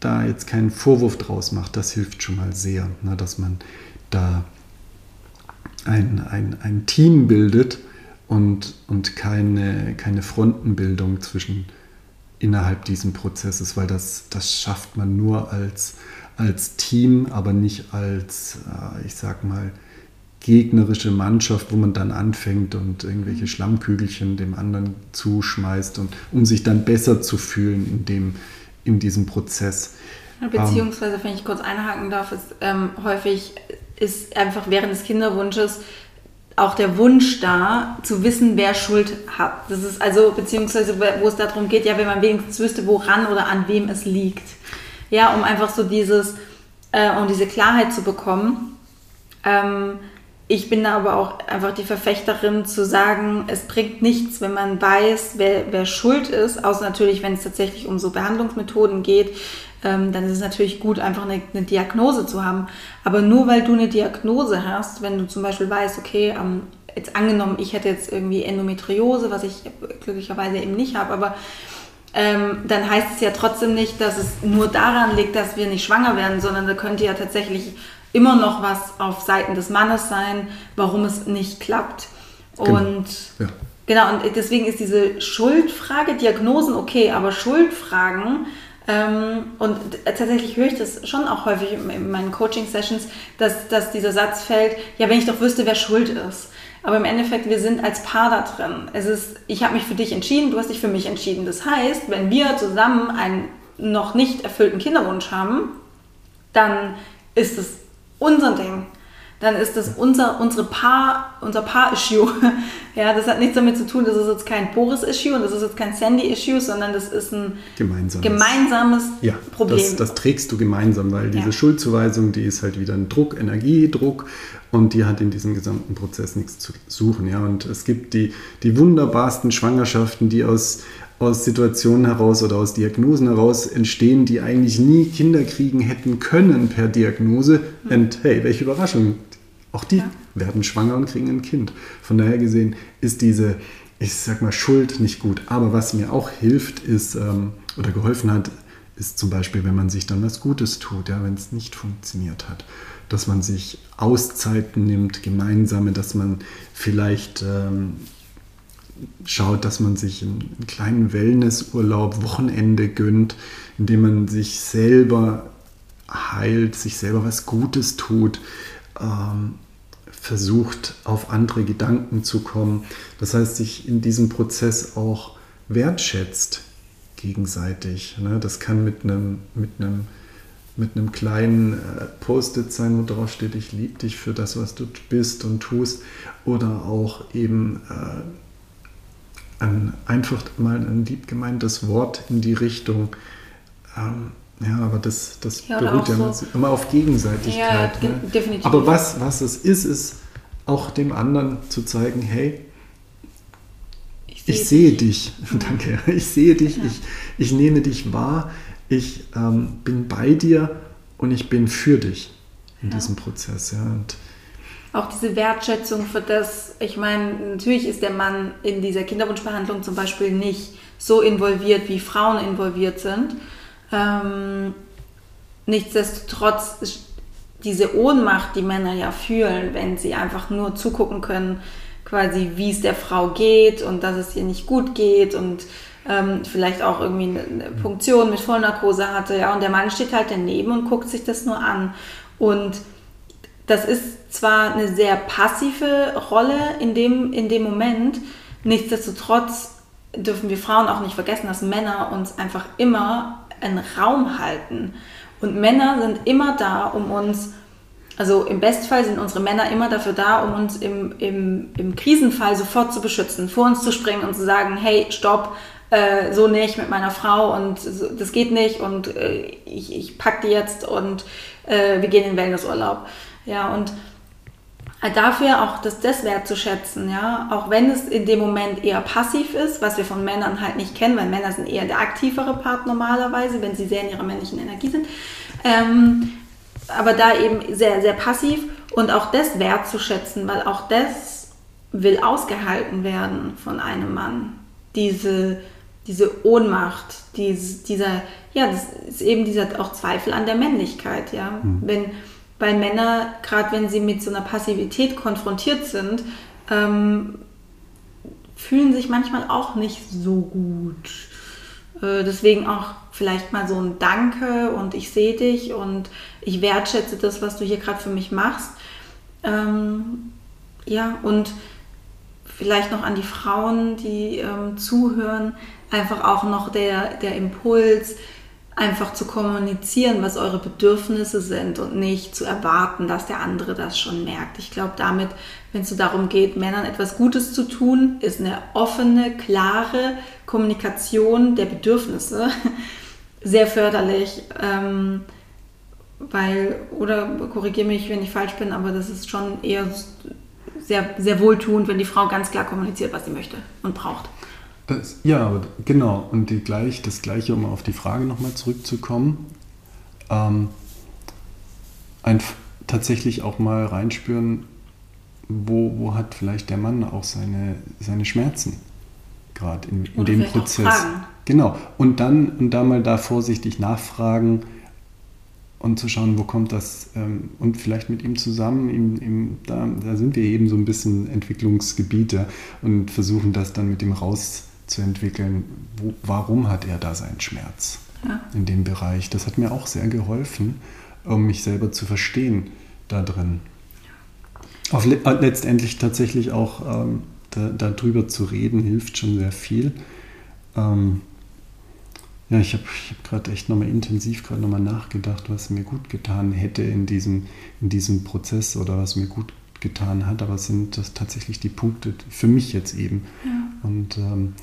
[SPEAKER 2] da jetzt keinen Vorwurf draus macht, das hilft schon mal sehr, ne, dass man da ein, ein, ein Team bildet und, und keine, keine Frontenbildung zwischen innerhalb dieses Prozesses, weil das, das schafft man nur als, als Team, aber nicht als, äh, ich sag mal, gegnerische Mannschaft, wo man dann anfängt und irgendwelche mhm. Schlammkügelchen dem anderen zuschmeißt und um sich dann besser zu fühlen in, dem, in diesem Prozess.
[SPEAKER 1] Beziehungsweise, wenn ich kurz einhaken darf, ist ähm, häufig ist einfach während des Kinderwunsches auch der Wunsch da, zu wissen, wer Schuld hat. Das ist also, beziehungsweise wo es darum geht, ja, wenn man wenigstens wüsste, woran oder an wem es liegt. Ja, um einfach so dieses, äh, um diese Klarheit zu bekommen. Ähm, ich bin aber auch einfach die Verfechterin zu sagen, es bringt nichts, wenn man weiß, wer, wer schuld ist, außer natürlich, wenn es tatsächlich um so Behandlungsmethoden geht, ähm, dann ist es natürlich gut, einfach eine, eine, Diagnose zu haben. Aber nur weil du eine Diagnose hast, wenn du zum Beispiel weißt, okay, ähm, jetzt angenommen, ich hätte jetzt irgendwie Endometriose, was ich glücklicherweise eben nicht habe, aber ähm, dann heißt es ja trotzdem nicht, dass es nur daran liegt, dass wir nicht schwanger werden, sondern da könnte ja tatsächlich immer noch was auf Seiten des Mannes sein, warum es nicht klappt. Genau. Und ja. genau, und deswegen ist diese Schuldfrage, Diagnosen okay, aber Schuldfragen ähm, und tatsächlich höre ich das schon auch häufig in meinen Coaching-Sessions, dass, dass dieser Satz fällt, ja, wenn ich doch wüsste, wer schuld ist. Aber im Endeffekt, wir sind als Paar da drin. Es ist, ich habe mich für dich entschieden, du hast dich für mich entschieden. Das heißt, wenn wir zusammen einen noch nicht erfüllten Kinderwunsch haben, dann ist es unser Ding dann ist das unser, unsere Paar, unser Paar-Issue. ja, das hat nichts damit zu tun, das ist jetzt kein Boris-Issue und das ist jetzt kein Sandy-Issue, sondern das ist ein gemeinsames, gemeinsames
[SPEAKER 2] ja, Problem. Das, das, trägst du gemeinsam, weil diese ja. Schuldzuweisung, die ist halt wieder ein Druck, Energiedruck und die hat in diesem gesamten Prozess nichts zu suchen. Ja, und es gibt die, die wunderbarsten Schwangerschaften, die aus aus Situationen heraus oder aus Diagnosen heraus entstehen, die eigentlich nie Kinder kriegen hätten können per Diagnose. Mhm. Und hey, welche Überraschung. Auch die ja. werden schwanger und kriegen ein Kind. Von daher gesehen ist diese, ich sag mal, Schuld nicht gut. Aber was mir auch hilft, ist, ähm, oder geholfen hat, ist zum Beispiel, wenn man sich dann was Gutes tut, ja, wenn es nicht funktioniert hat, dass man sich Auszeiten nimmt, gemeinsame, dass man vielleicht ähm, schaut, dass man sich einen, einen kleinen Wellnessurlaub, Wochenende gönnt, indem man sich selber heilt, sich selber was Gutes tut, ähm, versucht auf andere Gedanken zu kommen. Das heißt, sich in diesem Prozess auch wertschätzt gegenseitig. Ne? Das kann mit einem, mit einem, mit einem kleinen äh, Post-it sein, wo drauf steht, ich liebe dich für das, was du bist und tust. Oder auch eben äh, ein, einfach mal ein lieb gemeintes Wort in die Richtung. Ähm, ja, aber das, das ja, beruht ja so immer auf Gegenseitigkeit. Ja, ne? definitiv. Aber was, was es ist, ist auch dem anderen zu zeigen, hey, ich sehe dich. Mhm. Danke. Ich sehe dich. Ja. Ich, ich nehme dich wahr. Ich ähm, bin bei dir und ich bin für dich in ja. diesem Prozess. Ja. Und
[SPEAKER 1] auch diese Wertschätzung für das, ich meine, natürlich ist der Mann in dieser Kinderwunschbehandlung zum Beispiel nicht so involviert, wie Frauen involviert sind. Ähm, nichtsdestotrotz diese Ohnmacht, die Männer ja fühlen, wenn sie einfach nur zugucken können, quasi, wie es der Frau geht und dass es ihr nicht gut geht und ähm, vielleicht auch irgendwie eine Punktion mit Vollnarkose hatte. Ja, und der Mann steht halt daneben und guckt sich das nur an. Und das ist zwar eine sehr passive Rolle in dem, in dem Moment, nichtsdestotrotz dürfen wir Frauen auch nicht vergessen, dass Männer uns einfach immer einen Raum halten. Und Männer sind immer da, um uns also im Bestfall sind unsere Männer immer dafür da, um uns im, im, im Krisenfall sofort zu beschützen, vor uns zu springen und zu sagen, hey, stopp, äh, so nicht mit meiner Frau und so, das geht nicht und äh, ich, ich pack die jetzt und äh, wir gehen in den Wellnessurlaub. Ja, und dafür auch das, das wertzuschätzen, ja, auch wenn es in dem Moment eher passiv ist, was wir von Männern halt nicht kennen, weil Männer sind eher der aktivere Part normalerweise, wenn sie sehr in ihrer männlichen Energie sind. Ähm, aber da eben sehr, sehr passiv und auch das wertzuschätzen, weil auch das will ausgehalten werden von einem Mann. Diese, diese Ohnmacht, diese, dieser, ja, das ist eben dieser auch Zweifel an der Männlichkeit, ja. Mhm. Wenn, weil Männer, gerade wenn sie mit so einer Passivität konfrontiert sind, ähm, fühlen sich manchmal auch nicht so gut. Äh, deswegen auch vielleicht mal so ein Danke und ich sehe dich und ich wertschätze das, was du hier gerade für mich machst. Ähm, ja, und vielleicht noch an die Frauen, die ähm, zuhören, einfach auch noch der, der Impuls, einfach zu kommunizieren, was eure Bedürfnisse sind und nicht zu erwarten, dass der andere das schon merkt. Ich glaube, damit, wenn es so darum geht, Männern etwas Gutes zu tun, ist eine offene, klare Kommunikation der Bedürfnisse sehr förderlich. Ähm, weil, oder korrigiere mich, wenn ich falsch bin, aber das ist schon eher sehr, sehr wohltuend, wenn die Frau ganz klar kommuniziert, was sie möchte und braucht.
[SPEAKER 2] Das, ja, genau. Und die gleich, das Gleiche, um auf die Frage nochmal zurückzukommen. Ähm, ein, tatsächlich auch mal reinspüren, wo, wo hat vielleicht der Mann auch seine, seine Schmerzen gerade in, in dem Prozess. Genau. Und dann, und da mal da vorsichtig nachfragen und zu schauen, wo kommt das ähm, und vielleicht mit ihm zusammen, ihm, ihm, da, da sind wir eben so ein bisschen Entwicklungsgebiete und versuchen das dann mit ihm raus zu entwickeln, wo, warum hat er da seinen Schmerz ja. in dem Bereich. Das hat mir auch sehr geholfen, um mich selber zu verstehen da drin. Auch le äh, letztendlich tatsächlich auch ähm, da, darüber zu reden, hilft schon sehr viel. Ähm, ja, ich habe hab gerade echt nochmal intensiv gerade nochmal nachgedacht, was mir gut getan hätte in diesem, in diesem Prozess oder was mir gut getan hat, aber es sind das tatsächlich die Punkte für mich jetzt eben. Ja. Und ähm,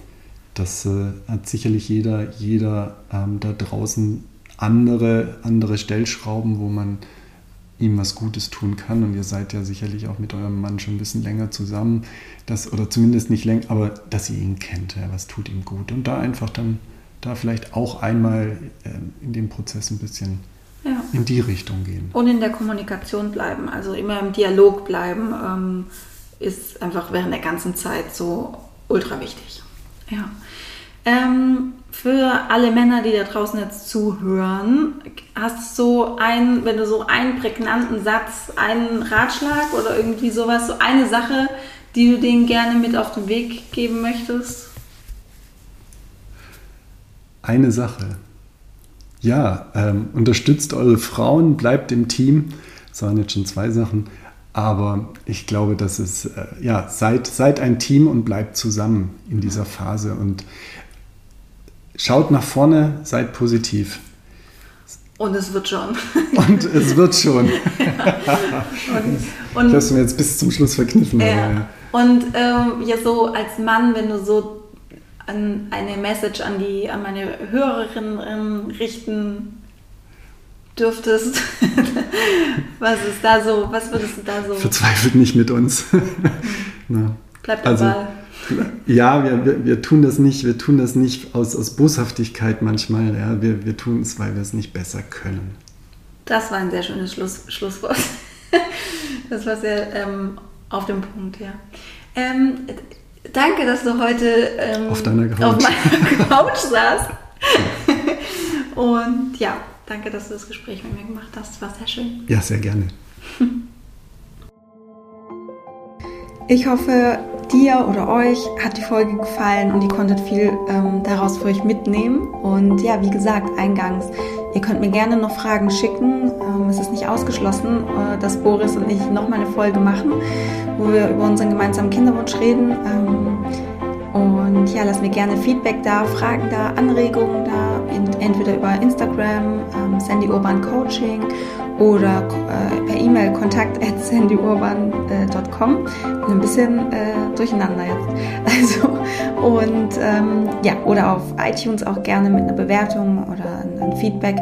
[SPEAKER 2] das äh, hat sicherlich jeder, jeder ähm, da draußen andere, andere Stellschrauben, wo man ihm was Gutes tun kann. Und ihr seid ja sicherlich auch mit eurem Mann schon ein bisschen länger zusammen, dass, oder zumindest nicht länger, aber dass ihr ihn kennt, ja, was tut ihm gut. Und da einfach dann, da vielleicht auch einmal äh, in dem Prozess ein bisschen ja. in die Richtung gehen.
[SPEAKER 1] Und in der Kommunikation bleiben, also immer im Dialog bleiben, ähm, ist einfach während der ganzen Zeit so ultra wichtig. Ja. Ähm, für alle Männer, die da draußen jetzt zuhören, hast du so einen, wenn du so einen prägnanten Satz, einen Ratschlag oder irgendwie sowas, so eine Sache, die du denen gerne mit auf den Weg geben möchtest?
[SPEAKER 2] Eine Sache. Ja, ähm, unterstützt eure Frauen, bleibt im Team. Das waren jetzt schon zwei Sachen. Aber ich glaube, dass es, äh, ja, seid, seid ein Team und bleibt zusammen in dieser Phase. Und Schaut nach vorne, seid positiv.
[SPEAKER 1] Und es wird schon.
[SPEAKER 2] Und es wird schon. ja. und, und, ich habe es mir jetzt bis zum Schluss verkniffen.
[SPEAKER 1] Ja. ja. Und ähm, ja, so als Mann, wenn du so an eine Message an die an meine Hörerinnen richten dürftest, was ist da so, was würdest du da so?
[SPEAKER 2] Verzweifelt nicht mit uns.
[SPEAKER 1] Bleib dabei. Also,
[SPEAKER 2] ja, wir, wir, wir, tun das nicht, wir tun das nicht aus, aus Boshaftigkeit manchmal. Ja. Wir, wir tun es, weil wir es nicht besser können.
[SPEAKER 1] Das war ein sehr schönes Schluss, Schlusswort. Das war sehr ähm, auf dem Punkt, ja. Ähm, danke, dass du heute ähm,
[SPEAKER 2] auf, deiner Couch.
[SPEAKER 1] auf meiner Couch saßt. Und ja, danke, dass du das Gespräch mit mir gemacht hast. War sehr schön.
[SPEAKER 2] Ja, sehr gerne.
[SPEAKER 1] Ich hoffe, dir oder euch hat die Folge gefallen und ihr konntet viel ähm, daraus für euch mitnehmen. Und ja, wie gesagt, eingangs, ihr könnt mir gerne noch Fragen schicken. Ähm, es ist nicht ausgeschlossen, äh, dass Boris und ich nochmal eine Folge machen, wo wir über unseren gemeinsamen Kinderwunsch reden. Ähm, und ja, lasst mir gerne Feedback da, Fragen da, Anregungen da, entweder über Instagram, ähm, Sandy Urban Coaching oder äh, per E-Mail kontakt at sandyurban.com. Äh, ein bisschen äh, durcheinander jetzt. Also, und ähm, ja, oder auf iTunes auch gerne mit einer Bewertung oder ein Feedback.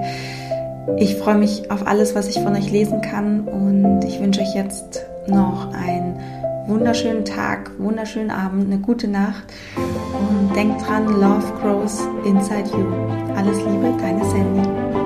[SPEAKER 1] Ich freue mich auf alles, was ich von euch lesen kann und ich wünsche euch jetzt noch einen wunderschönen Tag, wunderschönen Abend, eine gute Nacht und denkt dran, Love grows inside you. Alles Liebe, deine Sandy.